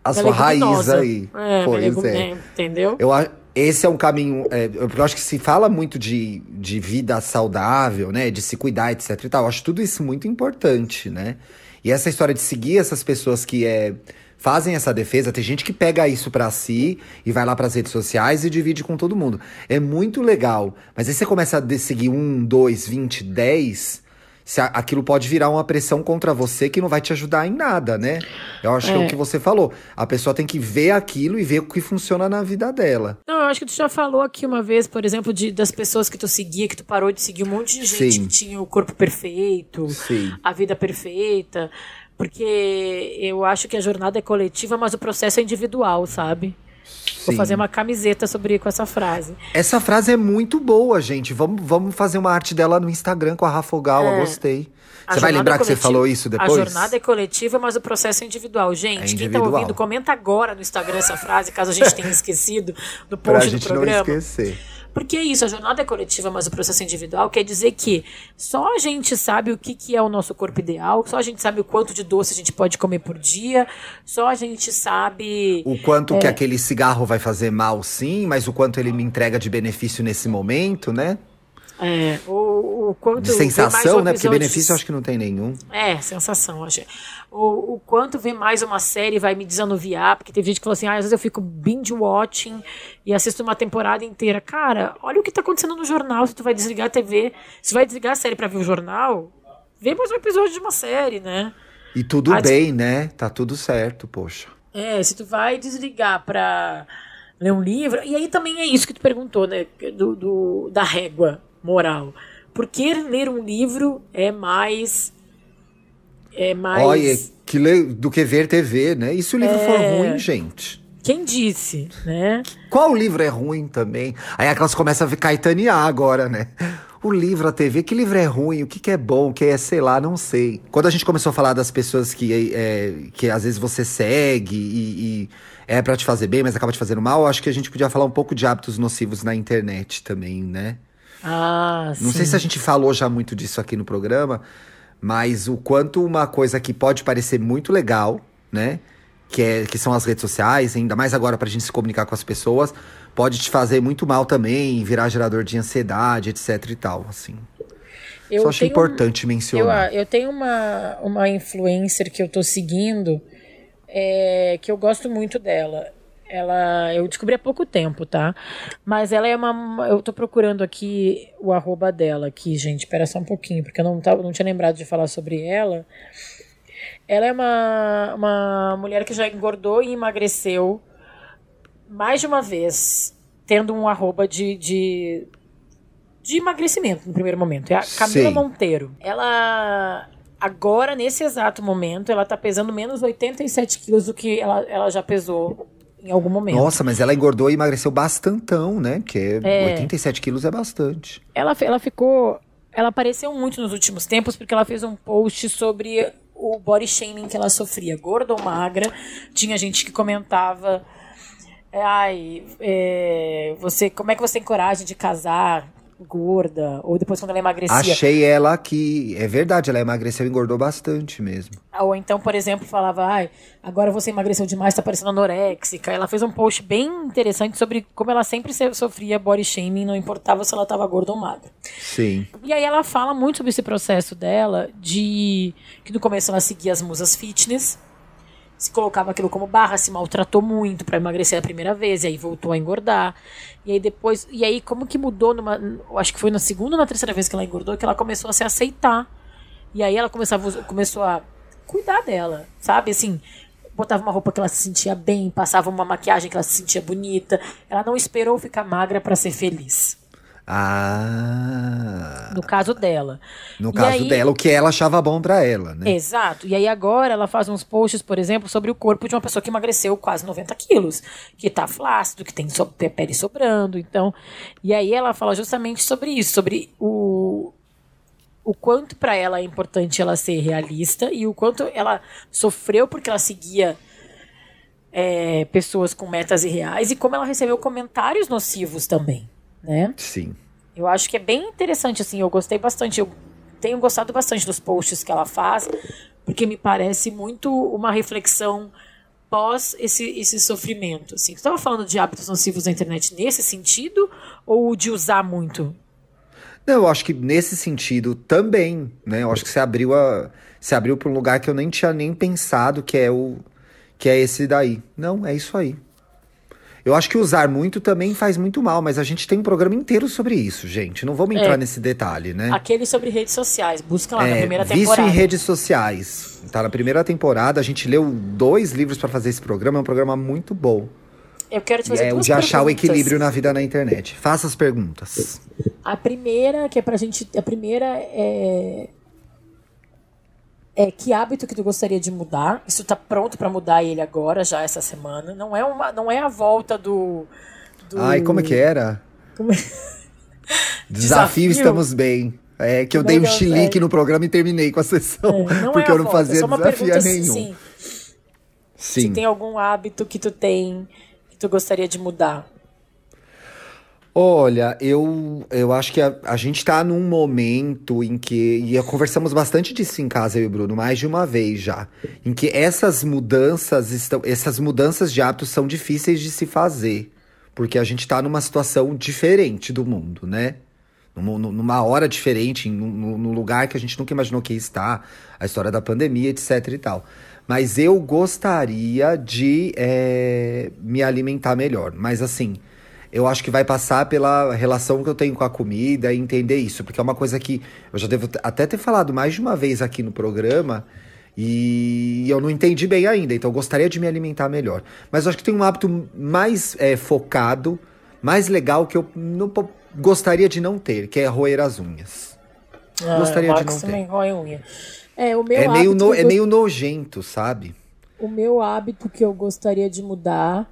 A sua raiz aí.
É,
pois é.
né, Entendeu?
Eu, a- esse é um caminho. é, eu, acho que se fala muito de, de vida saudável, né? De se cuidar, etc e tal. Eu acho tudo isso muito importante, né? E essa história de seguir essas pessoas que é, fazem essa defesa, tem gente que pega isso pra si e vai lá pras redes sociais e divide com todo mundo. É muito legal. Mas aí você começa a seguir um, dois, vinte, dez. Se aquilo pode virar uma pressão contra você que não vai te ajudar em nada, né? Eu acho que é
É.
o que você falou. A pessoa tem que ver aquilo e ver o que funciona na vida dela.
Não, eu acho que tu já falou aqui uma vez, por exemplo, de, das pessoas que tu seguia, que tu parou de seguir um monte de gente
Sim.
que tinha o corpo perfeito,
Sim.
a vida perfeita. Porque eu acho que a jornada é coletiva, mas o processo é individual, sabe? Vou
Sim.
fazer uma camiseta sobre com essa frase.
Essa frase é muito boa, gente. Vamos, vamos fazer uma arte dela no Instagram com a Rafa Ogawa,
É.
gostei.
A
Você vai lembrar que você falou isso depois?
A jornada é coletiva, mas o processo é individual. Gente,
É
quem tá
individual.
ouvindo, comenta agora no Instagram essa frase, caso a gente tenha esquecido do
Pra
post do
gente não
programa.
esquecer.
Porque é isso, a jornada é coletiva, mas o processo individual quer dizer que só a gente sabe o que, que é o nosso corpo ideal, só a gente sabe o quanto de doce a gente pode comer por dia, só a gente sabe.
O quanto
É.
que aquele cigarro vai fazer mal, sim, mas o quanto ele me entrega de benefício nesse momento, né?
É, o, o quanto.
De sensação, né? Porque benefício eu acho que não tem nenhum.
É, sensação, acho. O, o quanto ver mais uma série vai me desanuviar, porque teve gente que falou assim, ah, às vezes eu fico binge watching e assisto uma temporada inteira. Cara, olha o que tá acontecendo no jornal, se tu vai desligar a TV, se vai desligar a série pra ver o jornal, vê mais um episódio de uma série, né?
E tudo
Ah,
bem, né? Tá tudo certo, poxa.
É, se tu vai desligar pra ler um livro, e aí também é isso que tu perguntou, né, do, do- da régua moral. Por que ler um livro é mais... É mais...
Olha, que le- do que ver TV, né? E se o livro for
É.
ruim, gente?
Quem disse, né?
Qual livro é ruim também? Aí aquelas começam a caetanear agora, né? O livro, a TV, que livro é ruim? O que, que é bom? O que é, sei lá, não sei. Quando a gente começou a falar das pessoas que, é, que às vezes você segue e, e é pra te fazer bem, mas acaba te fazendo mal, acho que a gente podia falar um pouco de hábitos nocivos na internet também, né?
Ah,
Não sei se a gente falou já muito disso aqui no programa, mas o quanto uma coisa que pode parecer muito legal, né? Que, é, que são as redes sociais, ainda mais agora pra gente se comunicar com as pessoas, pode te fazer muito mal também, virar gerador de ansiedade, etc e tal, assim.
Eu
Só acho importante
Eu,
mencionar.
eu tenho uma, uma influencer que eu tô seguindo, é, que eu gosto muito dela. Ela, eu descobri há pouco tempo, tá? Mas ela é uma. Eu tô procurando aqui o arroba dela aqui, gente. Espera só um pouquinho, porque eu não, tava, não tinha lembrado de falar sobre ela. Ela é uma, uma mulher que já engordou e emagreceu mais de uma vez. tendo um arroba de, de, de emagrecimento no primeiro momento. É a Camila
Sim.
Monteiro. Ela. Agora, nesse exato momento, ela tá pesando menos 87 quilos do que ela, ela já pesou em algum momento.
Nossa, mas ela engordou e emagreceu bastantão, né? Porque
É.
87 quilos é bastante.
Ela, ela ficou. Ela apareceu muito nos últimos tempos porque ela fez um post sobre o body shaming que ela sofria, gorda ou magra. Tinha gente que comentava. é, Ai, é, você, como é que você tem coragem de casar gorda? Ou depois quando ela emagrecia.
Achei ela que. É verdade, ela emagreceu e engordou bastante mesmo.
Ou então, por exemplo, falava, ai, agora você emagreceu demais, tá parecendo anoréxica. Ela fez um post bem interessante sobre como ela sempre se- sofria body shaming, não importava se ela tava gorda ou magra.
Sim.
E aí ela fala muito sobre esse processo dela, de que no começo ela seguia as musas fitness, se colocava aquilo como barra, se maltratou muito pra emagrecer a primeira vez, e aí voltou a engordar. E aí depois, e aí como que mudou numa, acho que foi na segunda ou na terceira vez que ela engordou que ela começou a se aceitar. E aí ela começava, começou a cuidar dela, sabe? Assim, botava uma roupa que ela se sentia bem, passava uma maquiagem que ela se sentia bonita. Ela não esperou ficar magra pra ser feliz.
Ah.
No caso dela.
No
E
caso
aí-
dela, o que ela achava bom pra ela, né?
Exato. E aí agora ela faz uns posts, por exemplo, sobre o corpo de uma pessoa que emagreceu quase 90 quilos, que tá flácido, que tem so pele sobrando. Então, e aí ela fala justamente sobre isso, sobre o o quanto para ela é importante ela ser realista e o quanto ela sofreu porque ela seguia é, pessoas com metas irreais e como ela recebeu comentários nocivos também, né?
Sim.
Eu acho que é bem interessante, assim, eu gostei bastante, eu tenho gostado bastante dos posts que ela faz, porque me parece muito uma reflexão pós esse, esse sofrimento, assim. Você estava falando de hábitos nocivos na internet nesse sentido, ou de usar muito?
Não, eu acho que nesse sentido também, né? Eu acho que você abriu a. Você abriu para um lugar que eu nem tinha nem pensado que é o. que é esse daí. Não, é isso aí. Eu acho que usar muito também faz muito mal, mas a gente tem um programa inteiro sobre isso, gente. Não vamos entrar
É.
nesse detalhe, né?
Aquele sobre redes sociais, busca lá na
É,
primeira
Vício
temporada.
em redes sociais. Tá na primeira temporada, a gente leu dois livros para fazer esse programa, é um programa muito bom.
Eu quero te fazer
é o
duas
de achar o equilíbrio na vida na internet. Faça as perguntas.
A primeira, que é pra gente. A primeira é. É que hábito que tu gostaria de mudar? Isso tá pronto pra mudar ele agora, já essa semana. Não é, uma, não é a volta do. do-
Ai, como é que era?
como é-
Desafio,
Desafio?
estamos bem. É que eu dei
é
um chilique
é.
no programa e terminei com a sessão.
É, não
porque
é a
eu não
volta,
fazia
é uma
desafio
pergunta
nenhum.
Sim,
Sim.
se tem algum hábito que tu tem que tu gostaria de mudar.
Olha, eu, eu acho que a, a gente tá num momento em que. E conversamos bastante disso em casa, eu e o Bruno, mais de uma vez já. Em que essas mudanças estão. Essas mudanças de hábitos são difíceis de se fazer. Porque a gente tá numa situação diferente do mundo, né? Numa, numa hora diferente, num, num lugar que a gente nunca imaginou que ia estar, a história da pandemia, etc e tal. Mas eu gostaria de eh, me alimentar melhor. Mas assim, eu acho que vai passar pela relação que eu tenho com a comida e entender isso. Porque é uma coisa que eu já devo até ter falado mais de uma vez aqui no programa. E eu não entendi bem ainda, então eu gostaria de me alimentar melhor. Mas eu acho que tem um hábito mais eh, focado, mais legal que eu não gostaria de não ter, que é roer as unhas. Gostaria
Ah,
de
Max
não ter.
também rói unha. É, o meu
É meio, no- é meio nojento, sabe?
O meu hábito que eu gostaria de mudar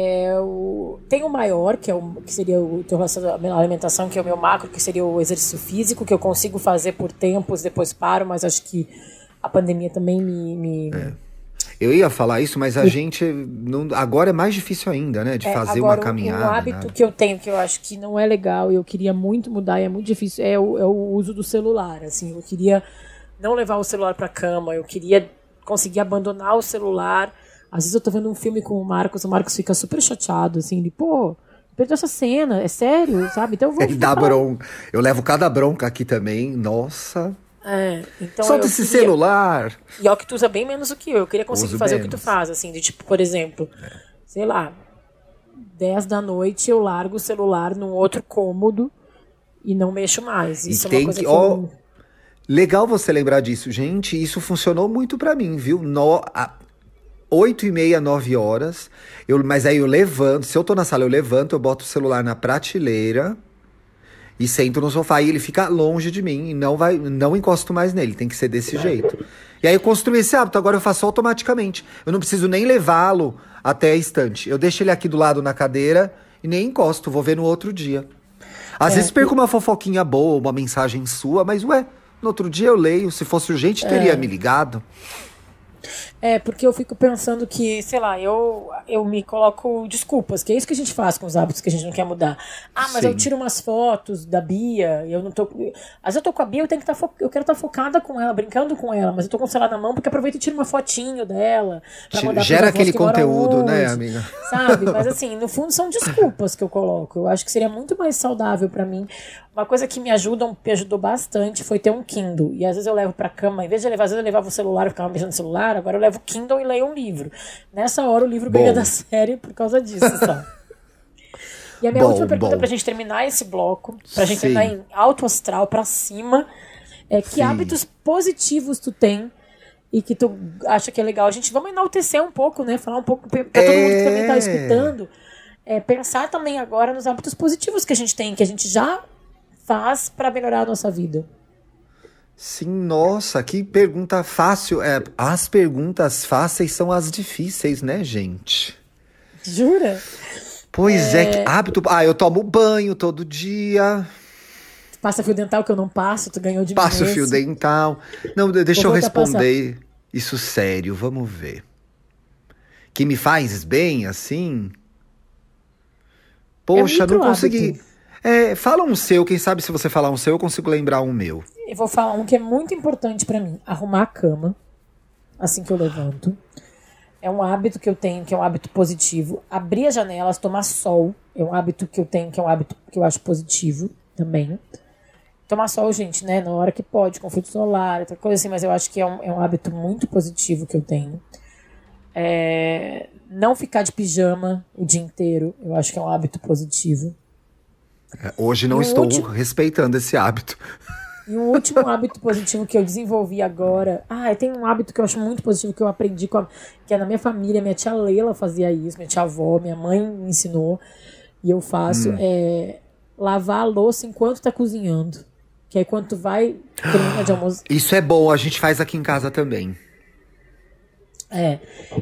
é o. Tem o maior, que, é o, que seria o teu relacionamento à alimentação, que é o meu macro, que seria o exercício físico, que eu consigo fazer por tempos, depois paro, mas acho que a pandemia também me. me...
Eu ia falar isso, mas a gente não, agora é mais difícil ainda, né? De
É,
fazer
agora,
uma caminhada.
Um hábito
né?
que eu tenho, que eu acho que não é legal e eu queria muito mudar e é muito difícil, é o, é o uso do celular. Assim, eu queria não levar o celular pra cama, eu queria conseguir abandonar o celular. Às vezes eu tô vendo um filme com o Marcos, o Marcos fica super chateado, assim, ele, pô, perdeu essa cena, é sério, sabe? Então eu vou.
Ele dá bronca. Eu levo cada bronca aqui também. Nossa.
É, então
Solta esse
queria-
celular.
E ó que tu usa bem menos do que eu. Eu queria conseguir
Uso
fazer o que tu
menos.
faz, assim, de tipo, por exemplo, sei lá, 10 da noite eu largo o celular num outro cômodo e não mexo mais.
E
Isso é
tem
uma coisa
que-
que,
ó,
eu...
Legal você lembrar disso, gente. Isso funcionou muito pra mim, viu? No, a- 8 e meia, 9 horas. Eu, mas aí eu levanto. Se eu tô na sala, eu levanto, eu boto o celular na prateleira e sento no sofá e ele fica longe de mim e não vai, não encosto mais nele. Tem que ser desse jeito. E aí eu construí esse hábito, agora eu faço automaticamente. Eu não preciso nem levá-lo até a estante. Eu deixo ele aqui do lado na cadeira e nem encosto, vou ver no outro dia. Às
É,
vezes perco uma fofoquinha boa, uma mensagem sua, mas ué, no outro dia eu leio. Se fosse urgente, teria me ligado.
É, porque eu fico pensando que, sei lá, eu, eu me coloco desculpas, que é isso que a gente faz com os hábitos que a gente não quer mudar. Ah, mas
Sim.
eu tiro umas fotos da Bia, eu não tô. Às vezes eu tô com a Bia, eu tenho que estar eu quero estar focada com ela, brincando com ela, mas eu tô com o celular na mão porque aproveito e tiro uma fotinho dela. pra mandar
Gera aquele conteúdo, né, amiga?
Sabe? Mas assim, no fundo são desculpas que eu coloco. Eu acho que seria muito mais saudável pra mim. Uma coisa que me ajuda, me ajudou bastante foi ter um Kindle. E às vezes eu levo pra cama, em vez de levar, às vezes eu levava o celular e ficava mexendo no celular, agora eu levo o Kindle e leio um livro. Nessa hora o livro ganha
Bom.
da série por causa disso. E a minha
Bom,
última pergunta
bom.
pra gente terminar esse bloco, pra gente
Sim.
terminar em alto astral pra cima, é que
Sim.
hábitos positivos tu tem e que tu acha que é legal. A gente vamos enaltecer um pouco, né? Falar um pouco pra todo mundo que também tá
É.
escutando. É, pensar também agora nos hábitos positivos que a gente tem, que a gente já faz pra melhorar a nossa vida.
Sim, nossa, que pergunta fácil. É, as perguntas fáceis são as difíceis, né, gente?
Jura?
Pois é, que hábito. Ah, eu tomo banho todo dia,
passa fio dental que eu não passo, tu ganhou de
passo fio dental. Não, de- deixa eu
a
responder isso sério, vamos ver. Que me faz bem, assim? Poxa,
micro
não consegui. É, fala um seu, quem sabe se você falar um seu, eu consigo lembrar um meu.
Eu vou falar um que é muito importante pra mim: arrumar a cama assim que eu levanto. É um hábito que eu tenho, que é um hábito positivo. Abrir as janelas, tomar sol, é um hábito que eu tenho, que é um hábito que eu acho positivo também. Tomar sol, gente, né? Na hora que pode, com filtro solar, outra coisa assim, mas eu acho que é um, é um hábito muito positivo que eu tenho. É, não ficar de pijama o dia inteiro, eu acho que é um hábito positivo.
É, Hoje não
E
estou
último-
respeitando esse hábito.
E um último hábito positivo que eu desenvolvi agora. Ah, tem um hábito que eu acho muito positivo que eu aprendi com a, que é na minha família. Minha tia Leila fazia isso, minha tia avó, minha mãe me ensinou. E eu faço. É lavar a louça enquanto tá cozinhando. Que aí quando tu vai, termina de almoço.
Isso é bom, a gente faz aqui em casa também.
É.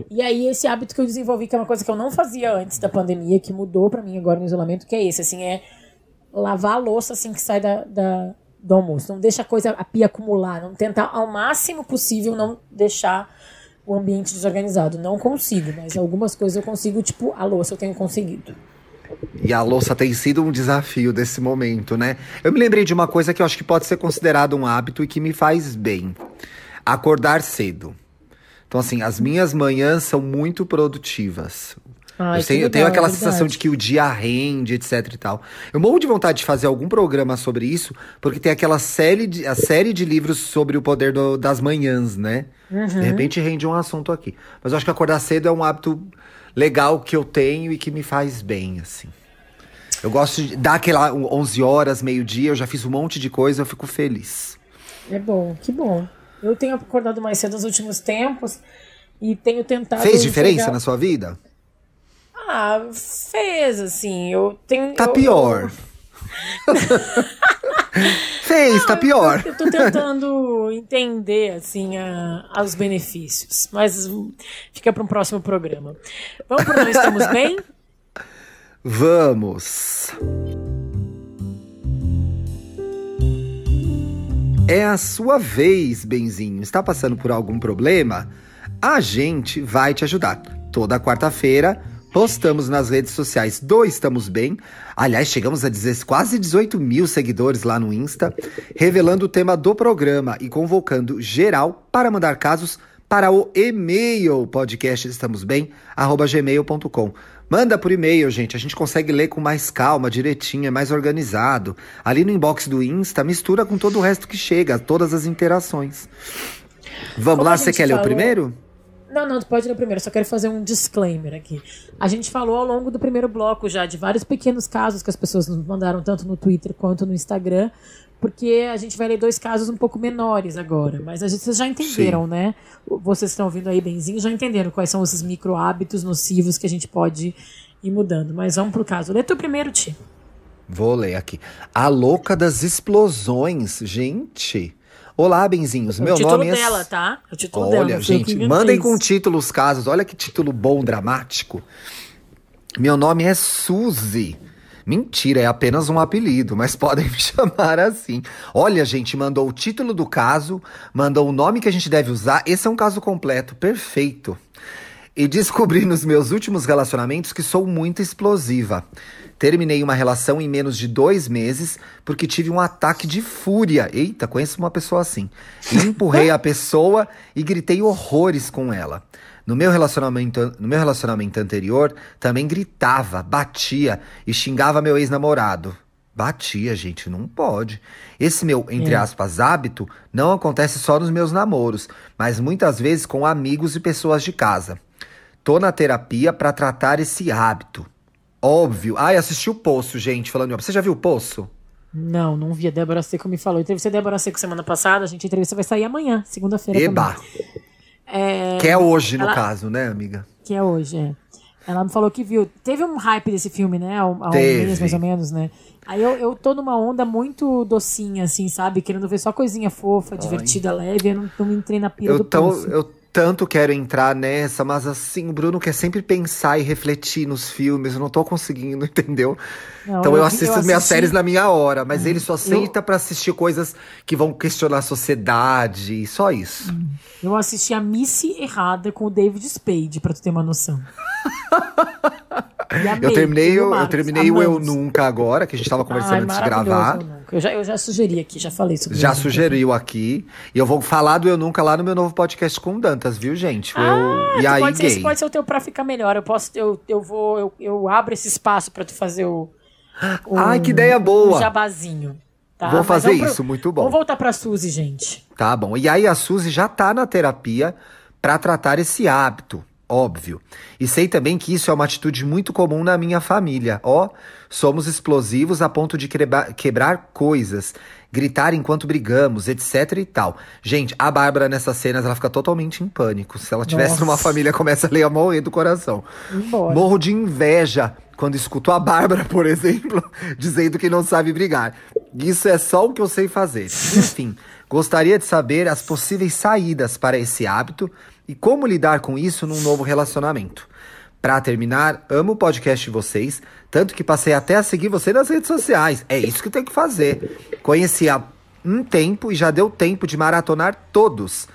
E aí, esse hábito que eu desenvolvi, que é uma coisa que eu não fazia antes da pandemia, que mudou pra mim agora no isolamento, que é esse, assim, é lavar a louça assim que sai da, da- do almoço. Não deixa a coisa, a pia acumular. Não tentar ao máximo possível não deixar o ambiente desorganizado. Não consigo, mas algumas coisas eu consigo, tipo, a louça eu tenho conseguido.
E a louça tem sido um desafio desse momento, né? Eu me lembrei de uma coisa que eu acho que pode ser considerado um hábito e que me faz bem: acordar cedo. Então, assim, as minhas manhãs são muito produtivas.
Ai,
eu, tenho, eu tenho
legal,
aquela
é
sensação de que o dia rende, etc e tal. Eu morro de vontade de fazer algum programa sobre isso, porque tem aquela série de, a série de livros sobre o poder do- das manhãs, né?
Uhum.
De repente rende um assunto aqui. Mas eu acho que acordar cedo é um hábito legal que eu tenho e que me faz bem, assim. Eu gosto de dar aquela 11 horas, meio-dia, eu já fiz um monte de coisa, eu fico feliz.
É bom, que bom. Eu tenho acordado mais cedo nos últimos tempos e tenho tentado.
Fez diferença na sua vida?
Ah, fez, assim. Eu tenho.
Tá
eu-
pior. Fez, tá pior.
Eu tô tentando entender, assim, a, os benefícios. Mas fica para um próximo programa. Vamos pro Não Estamos Bem?
Vamos. É a sua vez, Benzinho. Está passando por algum problema? A gente vai te ajudar. Toda quarta-feira postamos nas redes sociais do Estamos Bem. Aliás, chegamos a dizer, quase 18 mil seguidores lá no Insta, revelando o tema do programa e convocando geral para mandar casos para o e-mail podcastestamosbem@gmail.com. Manda por e-mail, gente. A gente consegue ler com mais calma, direitinho, é mais organizado. Ali no inbox do Insta, mistura com todo o resto que chega, todas as interações. Vamos
Como
lá, você quer ler o primeiro?
Não, não, tu pode ler primeiro, só quero fazer um disclaimer aqui. A gente falou ao longo do primeiro bloco já de vários pequenos casos que as pessoas nos mandaram, tanto no Twitter quanto no Instagram, porque a gente vai ler dois casos um pouco menores agora. Mas a gente, vocês já entenderam, Sim. né? Vocês estão ouvindo aí benzinho, já entenderam quais são esses micro hábitos nocivos que a gente pode ir mudando. Mas vamos pro caso. Lê tu primeiro, Ti.
Vou ler aqui. A louca das explosões, gente. Olá, benzinhos. Meu nome
é. O título dela, tá?
O título Olha, dela. gente, mandem com título os casos. Olha que título bom, dramático. Meu nome é Suzy. Mentira, é apenas um apelido, mas podem me chamar assim. Olha, gente, mandou o título do caso, mandou o nome que a gente deve usar. Esse é um caso completo, perfeito. E descobri nos meus últimos relacionamentos que sou muito explosiva. Terminei uma relação em menos de dois meses porque tive um ataque de fúria. Eita, conheço uma pessoa assim. E empurrei a pessoa e gritei horrores com ela. No meu relacionamento, no meu relacionamento anterior, também gritava, batia e xingava meu ex-namorado. Batia, gente, não pode. Esse meu, entre aspas, hábito não acontece só nos meus namoros, mas muitas vezes com amigos e pessoas de casa. Tô na terapia para tratar esse hábito. Óbvio. Ai, assisti o Poço, gente, falando. Você já viu o Poço?
Não, não vi. A Débora Seco me falou. Eu entrevistei a Débora Seco semana passada. A gente a entrevista vai sair amanhã, segunda-feira.
Eba! É, que é hoje, ela, no caso, né, amiga?
Que é hoje, é. Ela me falou que viu. Teve um hype desse filme, né? Há, um mês, mais ou menos, né? Aí eu, eu tô numa onda muito docinha, assim, sabe? Querendo ver só coisinha fofa, Ai. divertida, leve. Eu não, não entrei na pira
eu
do
tô, Eu tanto quero entrar nessa, mas assim, o Bruno quer sempre pensar e refletir nos filmes. Eu não tô conseguindo, entendeu? Não, então eu, eu assisto eu as minhas séries na minha hora, mas hum, ele só aceita eu... para assistir coisas que vão questionar a sociedade, só isso. Hum.
Eu assisti a Missy Errada com o David Spade, pra tu ter uma noção.
eu terminei, eu, eu terminei o Eu Nunca agora, que a gente estava conversando Ai, antes de gravar.
Eu já, eu já sugeri aqui, já falei sobre
Já sugeriu aqui. E eu vou falar do Eu Nunca lá no meu novo podcast com o Dantas, viu, gente?
Ah, eu, e aí, pode ser, pode ser o teu pra ficar melhor. Eu posso, eu, eu vou, eu, eu abro esse espaço para tu fazer o.
o Ai, que ideia boa!
Um jabazinho. Tá?
Vou fazer isso, muito bom.
Vamos voltar pra Suzy, gente.
Tá bom. E aí a Suzy já tá na terapia para tratar esse hábito óbvio. E sei também que isso é uma atitude muito comum na minha família. Ó, oh, somos explosivos a ponto de quebrar, quebrar coisas, gritar enquanto brigamos, etc e tal. Gente, a Bárbara nessas cenas ela fica totalmente em pânico. Se ela tivesse numa família, começa a ler a morrer do coração. Morro de inveja quando escuto a Bárbara, por exemplo, dizendo que não sabe brigar. Isso é só o que eu sei fazer. Enfim, gostaria de saber as possíveis saídas para esse hábito e como lidar com isso num novo relacionamento. Para terminar, amo o podcast de vocês, tanto que passei até a seguir você nas redes sociais. É isso que tem que fazer. Conheci há um tempo e já deu tempo de maratonar todos.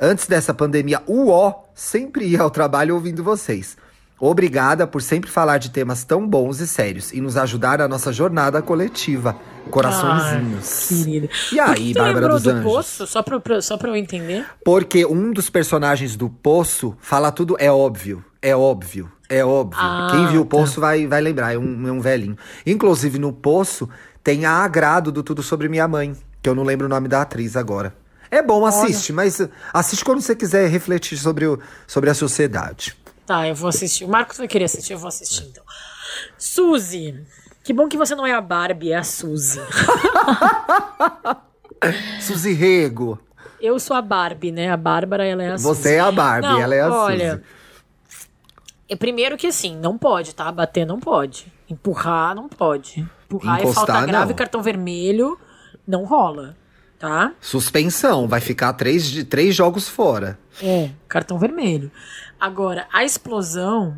Antes dessa pandemia, uó, sempre ia ao trabalho ouvindo vocês. Obrigada por sempre falar de temas tão bons e sérios e nos ajudar na nossa jornada coletiva. Coraçõezinhos.
Ai, querido.
E aí, Bárbara dos do Anjos?
Poço? Só pra, só pra eu entender.
Porque um dos personagens do Poço fala tudo é óbvio. É óbvio. É óbvio. Ah, Quem viu o tá. Poço tá. vai, vai lembrar. É um, é um velhinho. Inclusive, no Poço tem a Agrado do Tudo Sobre Minha Mãe. Que eu não lembro o nome da atriz agora. É bom, assiste, Olha. mas assiste quando você quiser refletir sobre, o, sobre a sociedade.
Tá, eu vou assistir. O Marcos vai querer assistir, eu vou assistir então. Suzy. Que bom que você não é a Barbie, é a Suzy.
Suzy Rego.
Eu sou a Barbie, né? A Bárbara, ela é a
Suzy. Você é a Barbie, não, ela é a olha, Suzy.
É primeiro que assim, não pode, tá? Bater não pode. Empurrar não pode. Empurrar Encostar, é falta grave, não. cartão vermelho, não rola, tá?
Suspensão, vai ficar três, três jogos fora.
É, cartão vermelho. Agora, a explosão,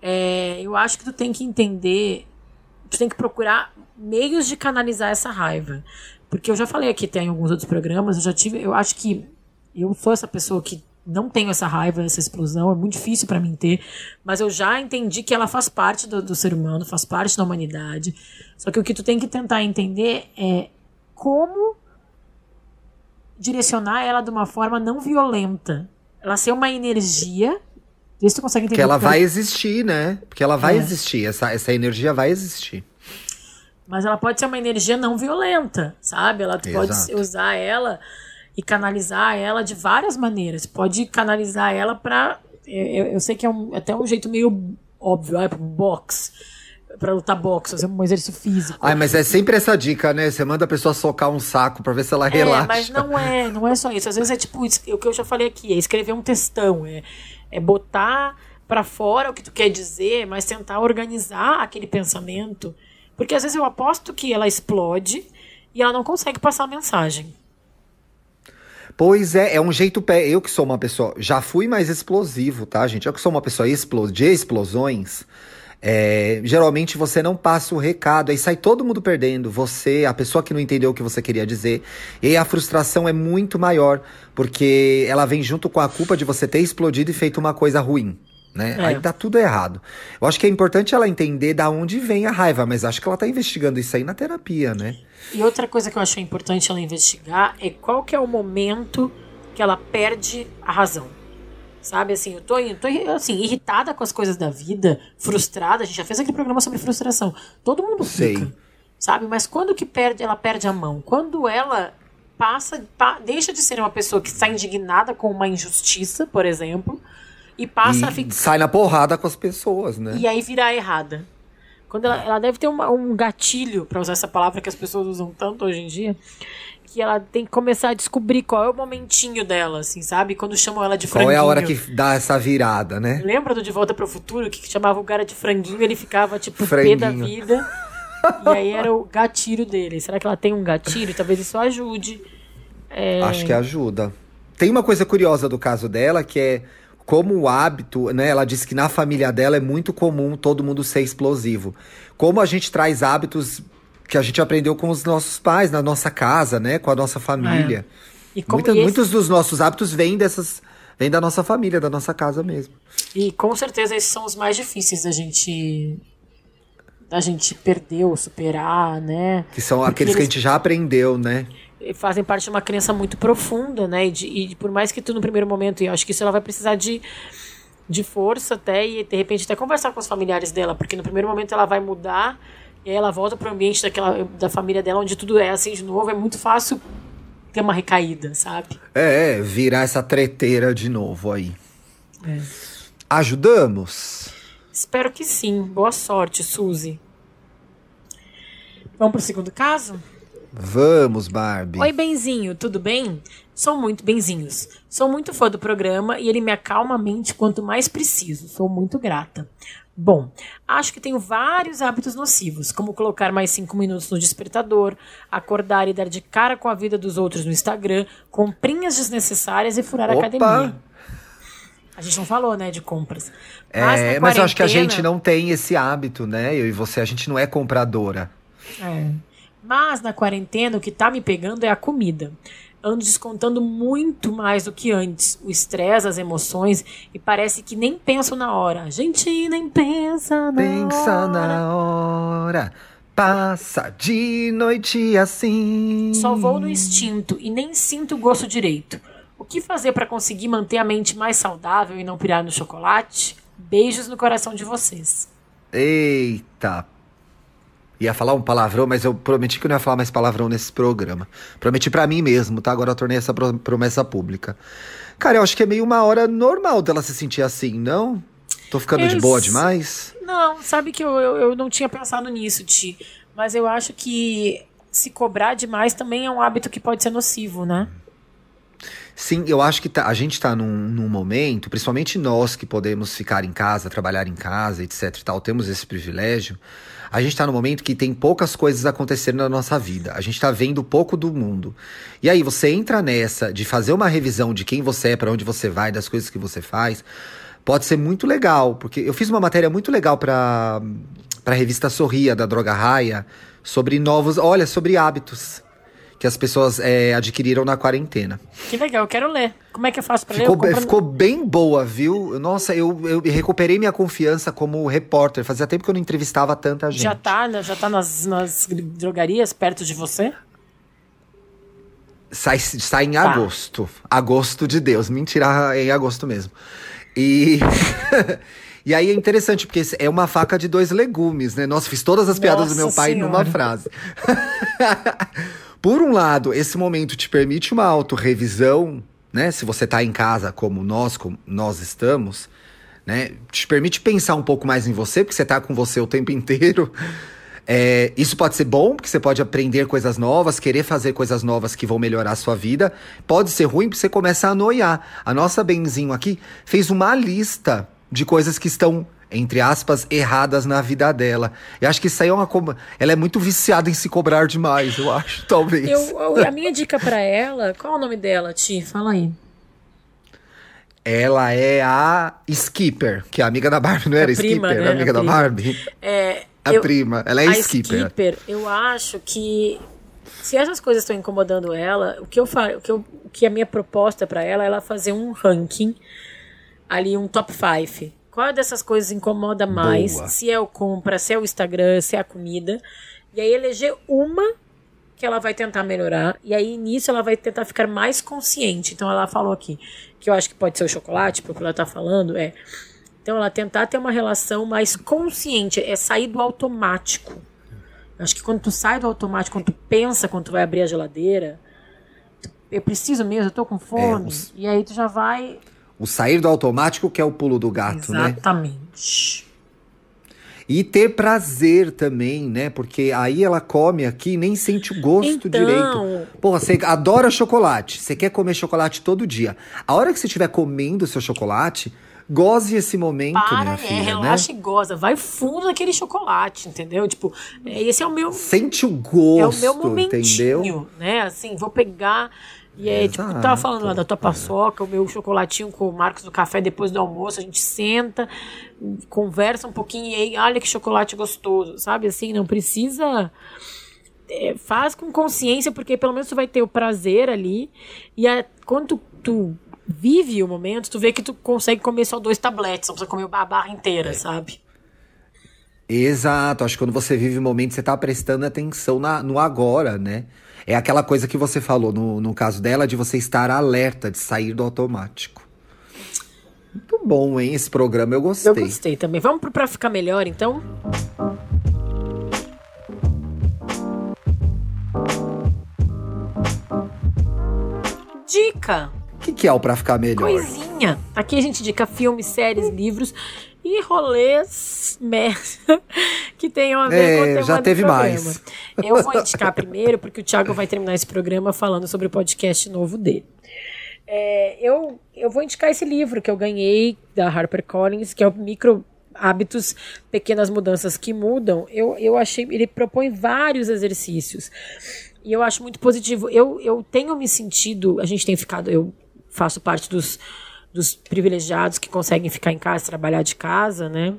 é, eu acho que tu tem que entender, tu tem que procurar meios de canalizar essa raiva. Porque eu já falei aqui, tem alguns outros programas, eu já tive, eu acho que eu sou essa pessoa que não tenho essa raiva, essa explosão, é muito difícil para mim ter, mas eu já entendi que ela faz parte do, do, ser humano, faz parte da humanidade. Só que o que tu tem que tentar entender é como direcionar ela de uma forma não violenta. Ela ser uma energia Vê se tu consegue entender.
Que ela vai existir, né? Porque ela vai é. existir, essa, essa energia vai existir.
Mas ela pode ser uma energia não violenta, sabe? Ela tu pode usar ela e canalizar ela de várias maneiras. Pode canalizar ela para Eu, eu sei que é um, até um jeito meio óbvio, é box para lutar boxe, fazer um exercício físico.
Ai, mas é sempre essa dica, né? Você manda a pessoa socar um saco para ver se ela
é,
relaxa.
Mas não é, não é só isso. Às vezes é tipo o que eu já falei aqui, é escrever um textão, é, é botar para fora o que tu quer dizer, mas tentar organizar aquele pensamento, porque às vezes eu aposto que ela explode e ela não consegue passar a mensagem.
Pois é, é um jeito pé. Eu que sou uma pessoa, já fui mais explosivo, tá, gente? Eu que sou uma pessoa explo de explosões. É, geralmente você não passa o recado, aí sai todo mundo perdendo. Você, a pessoa que não entendeu o que você queria dizer. E aí a frustração é muito maior, porque ela vem junto com a culpa de você ter explodido e feito uma coisa ruim. Né? É. Aí tá tudo errado. Eu acho que é importante ela entender da onde vem a raiva, mas acho que ela tá investigando isso aí na terapia, né?
E outra coisa que eu acho importante ela investigar é qual que é o momento que ela perde a razão. Sabe, assim, eu tô, eu tô assim, irritada com as coisas da vida, frustrada. A gente já fez aquele programa sobre frustração. Todo mundo fica. Sei. Sabe? Mas quando que perde, ela perde a mão? Quando ela passa, pa, deixa de ser uma pessoa que está indignada com uma injustiça, por exemplo, e passa
e
a ficar.
Sai na porrada com as pessoas, né?
E aí virar errada. Quando ela, ela deve ter uma, um gatilho, para usar essa palavra que as pessoas usam tanto hoje em dia, que ela tem que começar a descobrir qual é o momentinho dela, assim, sabe? Quando chamam ela de franguinho.
Qual é a hora que dá essa virada, né?
Lembra do De Volta para o Futuro, que chamava o cara de franguinho, ele ficava, tipo, franguinho. pé da vida. e aí era o gatilho dele. Será que ela tem um gatilho? Talvez isso ajude.
É... Acho que ajuda. Tem uma coisa curiosa do caso dela, que é como o hábito, né? Ela disse que na família dela é muito comum todo mundo ser explosivo. Como a gente traz hábitos que a gente aprendeu com os nossos pais, na nossa casa, né? Com a nossa família. É. Muita, esse... Muitos dos nossos hábitos vêm dessas. Vêm da nossa família, da nossa casa mesmo.
E com certeza esses são os mais difíceis da gente. da gente perder ou superar, né?
Que são Porque aqueles eles... que a gente já aprendeu, né?
Fazem parte de uma crença muito profunda, né? E, de, e, por mais que tu no primeiro momento, e eu acho que isso ela vai precisar de, de força até e de repente até conversar com os familiares dela, porque no primeiro momento ela vai mudar e aí ela volta para o ambiente daquela, da família dela, onde tudo é assim de novo, é muito fácil ter uma recaída, sabe?
É, é virar essa treteira de novo aí. É. Ajudamos?
Espero que sim. Boa sorte, Suzy. Vamos pro segundo caso?
Vamos, Barbie.
Oi, Benzinho, tudo bem? Sou muito benzinhos. Sou muito fã do programa e ele me acalma a mente quanto mais preciso. Sou muito grata. Bom, acho que tenho vários hábitos nocivos, como colocar mais cinco minutos no despertador, acordar e dar de cara com a vida dos outros no Instagram, comprinhas desnecessárias e furar Opa. a academia. A gente não falou, né, de compras.
Mas, é, mas eu acho que a gente não tem esse hábito, né? Eu e você, a gente não é compradora.
É. Mas na quarentena, o que tá me pegando é a comida ando descontando muito mais do que antes. O estresse, as emoções, e parece que nem penso na hora. A gente nem pensa na
pensa
hora.
na hora. Passa de noite assim.
Só vou no instinto e nem sinto o gosto direito. O que fazer para conseguir manter a mente mais saudável e não pirar no chocolate? Beijos no coração de vocês.
Eita Ia falar um palavrão, mas eu prometi que eu não ia falar mais palavrão nesse programa. Prometi para mim mesmo, tá? Agora eu tornei essa promessa pública. Cara, eu acho que é meio uma hora normal dela se sentir assim, não? Tô ficando eu de boa demais?
Não, sabe que eu, eu, eu não tinha pensado nisso, Ti. Mas eu acho que se cobrar demais também é um hábito que pode ser nocivo, né?
Sim, eu acho que tá, a gente está num, num, momento, principalmente nós que podemos ficar em casa, trabalhar em casa, etc e tal, temos esse privilégio a gente está num momento que tem poucas coisas acontecendo na nossa vida. A gente está vendo pouco do mundo. E aí você entra nessa de fazer uma revisão de quem você é, para onde você vai, das coisas que você faz. Pode ser muito legal, porque eu fiz uma matéria muito legal para para a revista Sorria da Droga Raia sobre novos, olha, sobre hábitos que as pessoas é, adquiriram na quarentena.
Que legal, eu quero ler. Como é que eu faço pra
ficou,
ler?
Ficou bem boa, viu? Nossa, eu, eu recuperei minha confiança como repórter. Fazia tempo que eu não entrevistava tanta gente.
Já tá, né? já tá nas, nas drogarias perto de você?
Sai, sai em tá. agosto. Agosto de Deus. Mentira, é em agosto mesmo. E. E aí é interessante, porque é uma faca de dois legumes, né? Nossa, fiz todas as piadas Nossa do meu pai senhora. numa frase. Por um lado, esse momento te permite uma autorrevisão, né? Se você tá em casa como nós, como nós estamos, né? Te permite pensar um pouco mais em você, porque você tá com você o tempo inteiro. É, isso pode ser bom, porque você pode aprender coisas novas, querer fazer coisas novas que vão melhorar a sua vida. Pode ser ruim, porque você começa a anoiar. A nossa Benzinho aqui fez uma lista de coisas que estão entre aspas, erradas na vida dela. Eu acho que isso aí é uma. Ela é muito viciada em se cobrar demais, eu acho, talvez.
Eu, a minha dica para ela, qual é o nome dela, Ti? Fala aí.
Ela é a Skipper, que é amiga da Barbie, não era? A prima, Skipper, né? amiga a da Barbie.
É,
a eu, prima, ela é
a
Skipper.
Skipper, eu acho que se essas coisas estão incomodando ela, o que eu faço, o que, eu, o que a minha proposta para ela é ela fazer um ranking ali um top 5 qual dessas coisas incomoda mais? Boa. Se é o compra, se é o Instagram, se é a comida. E aí eleger uma que ela vai tentar melhorar. E aí nisso ela vai tentar ficar mais consciente. Então ela falou aqui que eu acho que pode ser o chocolate, porque ela tá falando é. Então ela tentar ter uma relação mais consciente, é sair do automático. Eu acho que quando tu sai do automático, quando tu pensa quando tu vai abrir a geladeira, eu preciso mesmo, eu tô com fome. É, E aí tu já vai
o sair do automático que é o pulo do gato,
Exatamente. né? Exatamente.
E ter prazer também, né? Porque aí ela come aqui e nem sente o gosto então... direito. Porra, você adora chocolate. Você quer comer chocolate todo dia. A hora que você estiver comendo o seu chocolate, goze esse momento, Para, minha é, filha,
relaxa né? e goza. Vai fundo naquele chocolate, entendeu? Tipo, é, esse é o meu...
Sente o gosto, É o meu momentinho,
entendeu? né? Assim, vou pegar e aí, tipo, tava falando lá da tua paçoca, o meu chocolatinho com o Marcos do café depois do almoço, a gente senta, conversa um pouquinho e aí, olha que chocolate gostoso, sabe? Assim, não precisa. É, faz com consciência, porque pelo menos tu vai ter o prazer ali. E a, quando tu, tu, vive o momento, tu vê que tu consegue comer só dois tabletes, não precisa comer a barra inteira, é. sabe?
Exato, acho que quando você vive o momento, você tá prestando atenção na, no agora, né? É aquela coisa que você falou no, no caso dela, de você estar alerta, de sair do automático. Muito bom, hein? Esse programa eu gostei.
Eu gostei também. Vamos pro Pra Ficar Melhor, então? Dica!
O que, que é o Pra Ficar Melhor?
Coisinha. Aqui a gente indica filmes, séries, livros e rolês merda que tenham a ver é, com o tema
já teve mais.
Eu vou indicar primeiro, porque o Thiago vai terminar esse programa falando sobre o podcast novo dele. É, eu, eu vou indicar esse livro que eu ganhei da HarperCollins, que é o Micro Hábitos, Pequenas Mudanças que Mudam. Eu, eu achei, ele propõe vários exercícios. E eu acho muito positivo. Eu, eu tenho me sentido, a gente tem ficado, eu faço parte dos dos privilegiados que conseguem ficar em casa, trabalhar de casa, né?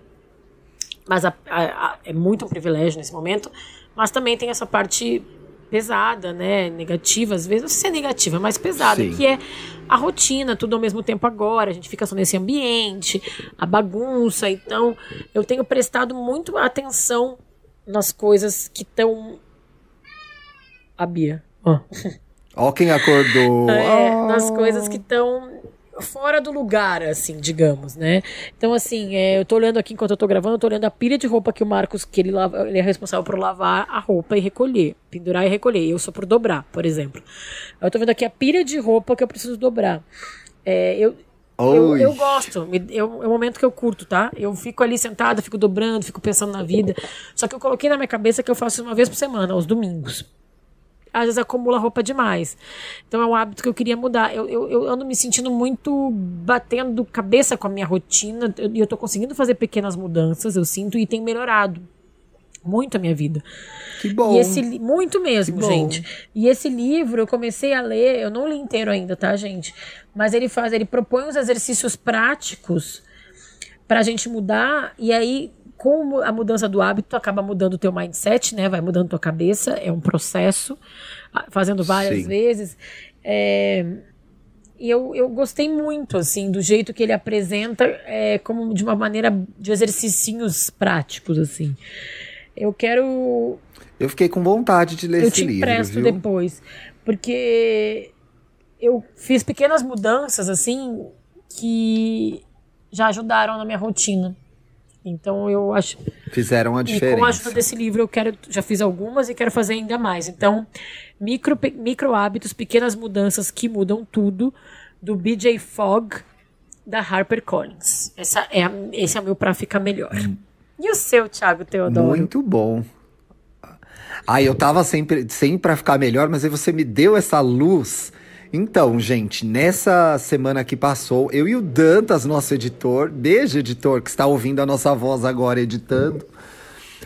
Mas a, a, a, é muito um privilégio nesse momento. Mas também tem essa parte pesada, né? Negativa, às vezes, não sei se é negativa, mas pesada, Sim. que é a rotina, tudo ao mesmo tempo agora, a gente fica só nesse ambiente, a bagunça. Então, eu tenho prestado muito atenção nas coisas que estão. A Bia.
Ó. Ó quem acordou.
É, nas coisas que estão fora do lugar, assim, digamos, né? Então, assim, é, eu tô olhando aqui enquanto eu tô gravando, eu tô olhando a pilha de roupa que o Marcos, que ele, lava, ele é responsável por lavar a roupa e recolher, pendurar e recolher. Eu sou por dobrar, por exemplo. Eu tô vendo aqui a pilha de roupa que eu preciso dobrar. É, eu, eu, eu, gosto, eu, é o momento que eu curto, tá? Eu fico ali sentada, fico dobrando, fico pensando na vida. Só que eu coloquei na minha cabeça que eu faço uma vez por semana, aos domingos às vezes acumula roupa demais. Então é um hábito que eu queria mudar. Eu, eu, eu ando me sentindo muito batendo cabeça com a minha rotina e eu, eu tô conseguindo fazer pequenas mudanças, eu sinto, e tem melhorado muito a minha vida.
Que bom.
E esse, muito mesmo, gente. E esse livro eu comecei a ler, eu não li inteiro ainda, tá, gente? Mas ele faz, ele propõe uns exercícios práticos pra gente mudar e aí com a mudança do hábito, acaba mudando o teu mindset, né? Vai mudando tua cabeça, é um processo, fazendo várias Sim. vezes. É, e eu, eu gostei muito, assim, do jeito que ele apresenta, é, como de uma maneira de exercícios práticos, assim. Eu quero...
Eu fiquei com vontade de ler
eu
esse livro,
Eu te empresto depois, porque eu fiz pequenas mudanças, assim, que já ajudaram na minha rotina. Então eu acho.
Fizeram a diferença.
E com a ajuda desse livro eu quero, já fiz algumas e quero fazer ainda mais. Então, micro, micro hábitos, pequenas mudanças que mudam tudo, do BJ Fogg da HarperCollins. Essa é a, esse é o meu pra ficar melhor. E o seu, Thiago Teodoro?
Muito bom. Ai, eu tava sempre, sempre pra ficar melhor, mas aí você me deu essa luz. Então, gente, nessa semana que passou, eu e o Dantas, nosso editor, beijo, editor, que está ouvindo a nossa voz agora editando,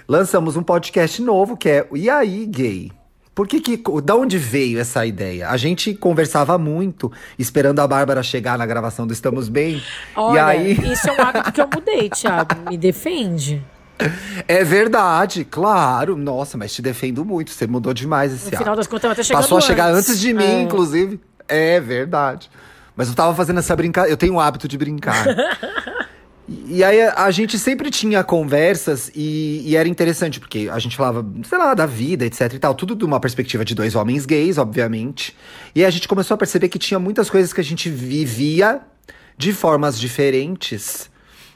lançamos um podcast novo que é E aí, gay? Por que que, da onde veio essa ideia? A gente conversava muito, esperando a Bárbara chegar na gravação do Estamos Bem.
Olha,
e aí...
isso é um hábito que eu mudei, Thiago. Me defende.
É verdade, claro. Nossa, mas te defendo muito. Você mudou demais esse
No
hábito.
final das contas, eu até chegando
Passou a chegar
antes.
antes de mim,
É.
inclusive. É verdade. Mas eu tava fazendo essa brincadeira. Eu tenho o hábito de brincar. E aí a, gente sempre tinha conversas e, e era interessante, porque a gente falava, sei lá, da vida, etc e tal, tudo de uma perspectiva de dois homens gays, obviamente. E aí a gente começou a perceber que tinha muitas coisas que a gente vivia de formas diferentes,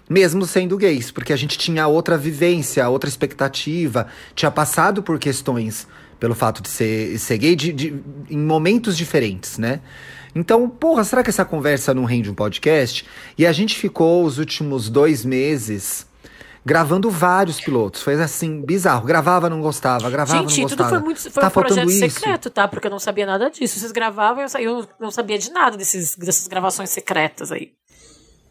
mesmo sendo gays, porque a gente tinha outra vivência, outra expectativa, tinha passado por questões pelo fato de ser, ser gay de, de- em momentos diferentes, né? Então, porra, será que essa conversa não rende um podcast? E a gente ficou os últimos dois meses gravando vários pilotos. Foi assim, bizarro. Gravava, não gostava, gravava,
Gente,
não
tudo
gostava.
foi muito. Foi
tá
um projeto
isso.
secreto, tá? Porque eu não sabia nada disso. Vocês gravavam e eu, eu não sabia de nada desses, dessas gravações secretas aí.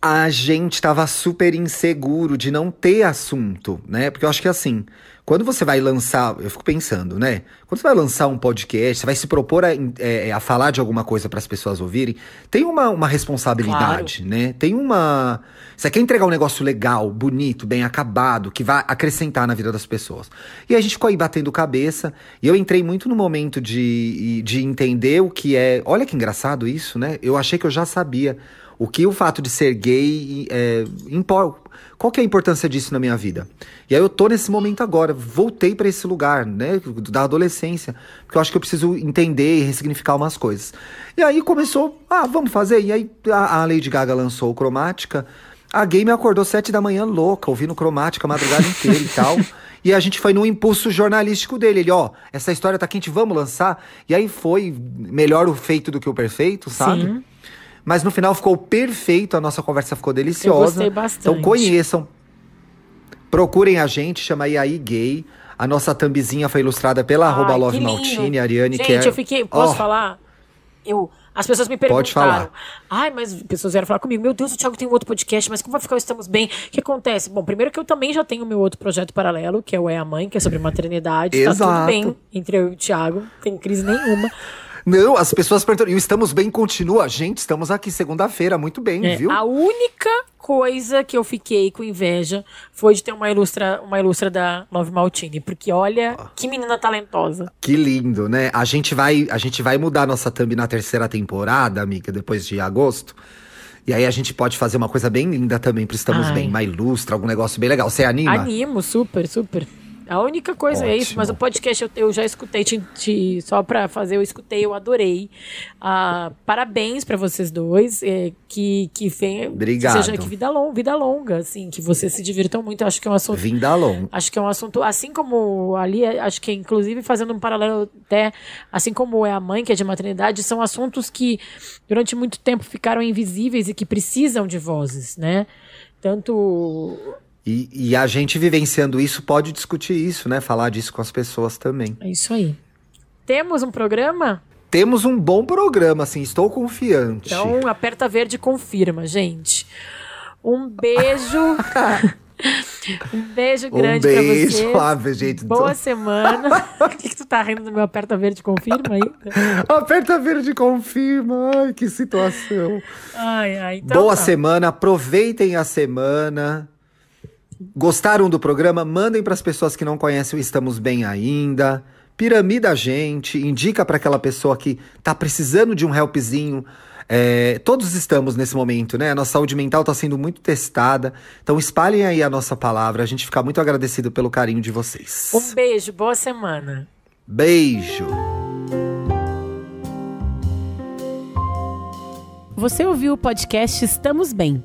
A gente tava super inseguro de não ter assunto, né? Porque eu acho que assim, quando você vai lançar, eu fico pensando, né? Quando você vai lançar um podcast, você vai se propor a, é, a falar de alguma coisa para as pessoas ouvirem, tem uma, uma responsabilidade, né? Tem uma. Você quer entregar um negócio legal, bonito, bem acabado, que vai acrescentar na vida das pessoas. E a gente ficou aí batendo cabeça, e eu entrei muito no momento de, de entender o que é. Olha que engraçado isso, né? Eu achei que eu já sabia o que o fato de ser gay é, impor- qual que é a importância disso na minha vida? E aí eu tô nesse momento agora, voltei pra esse lugar, né, da adolescência, porque eu acho que eu preciso entender e ressignificar umas coisas. E aí começou, ah, vamos fazer. E aí a, a Lady Gaga lançou o Cromática. A gay me acordou sete da manhã louca, ouvindo Cromática a madrugada inteira e tal. E a gente foi no impulso jornalístico dele. Ele, ó, essa história tá quente, vamos lançar. E aí foi melhor o feito do que o perfeito, sabe?
Sim.
Mas no final ficou perfeito, a nossa conversa ficou deliciosa.
Eu gostei bastante.
Então conheçam. Procurem a gente, chama aí aí gay. A nossa thumbzinha foi ilustrada pela arroba
Ai,
Love. Maltini, Ariane,
Gente,
que é...
eu fiquei. Posso
Ó,
falar? Eu, as pessoas me perguntaram.
Pode falar.
Ai, mas pessoas vieram falar comigo. Meu Deus, o Thiago tem um outro podcast, mas como vai ficar o Estamos Bem? O que acontece? Bom, primeiro que eu também já tenho meu outro projeto paralelo, que é o É a Mãe, que é sobre maternidade. Tá tudo
Exato.
bem entre eu e o Thiago, não tem crise nenhuma.
Não, as pessoas perguntam, e o Estamos Bem continua. Gente, estamos aqui segunda-feira, muito bem,
É,
viu?
A única coisa que eu fiquei com inveja foi de ter uma ilustra, uma ilustra da Love Maltini. Porque olha, que menina talentosa.
Que lindo, né? A gente vai, a gente vai mudar nossa thumb na terceira temporada, amiga, depois de agosto. E aí a gente pode fazer uma coisa bem linda também pro Estamos
Ai.
Bem, uma ilustra, algum negócio bem legal. Você anima?
Animo, super, super. A única coisa é isso,
Ótimo.
mas o podcast eu, eu já escutei, te, te- só pra fazer, eu escutei, eu adorei. Ah, parabéns pra vocês dois, é, que, que, venha,
Obrigado.
que seja que vida, long, vida longa, assim, que vocês se divirtam muito. Eu acho que é um assunto
Vinda long.
Acho que é um assunto, assim como ali, é, acho que inclusive fazendo um paralelo até, assim como é a mãe, que é de maternidade, são assuntos que durante muito tempo ficaram invisíveis e que precisam de vozes, né? Tanto.
E, e a gente vivenciando isso pode discutir isso, né? Falar disso com as pessoas também.
É isso aí. Temos um programa?
Temos um bom programa, assim, estou confiante.
Então, aperta verde confirma, gente. Um beijo. um beijo
um
grande pra
beijo.
vocês.
Ah, gente.
Boa semana. Por que, que tu tá rindo do meu aperta verde confirma aí?
Aperta verde confirma. Ai, que situação.
Ai, ai. Então,
Boa
tá.
semana, aproveitem a semana. Gostaram do programa? Mandem para as pessoas que não conhecem o Estamos Bem Ainda. Piramida a gente, indica para aquela pessoa que tá precisando de um helpzinho. É, todos estamos nesse momento, né? A nossa saúde mental tá sendo muito testada. Então espalhem aí a nossa palavra. A gente fica muito agradecido pelo carinho de vocês.
Um beijo, boa semana.
Beijo!
Você ouviu o podcast Estamos Bem.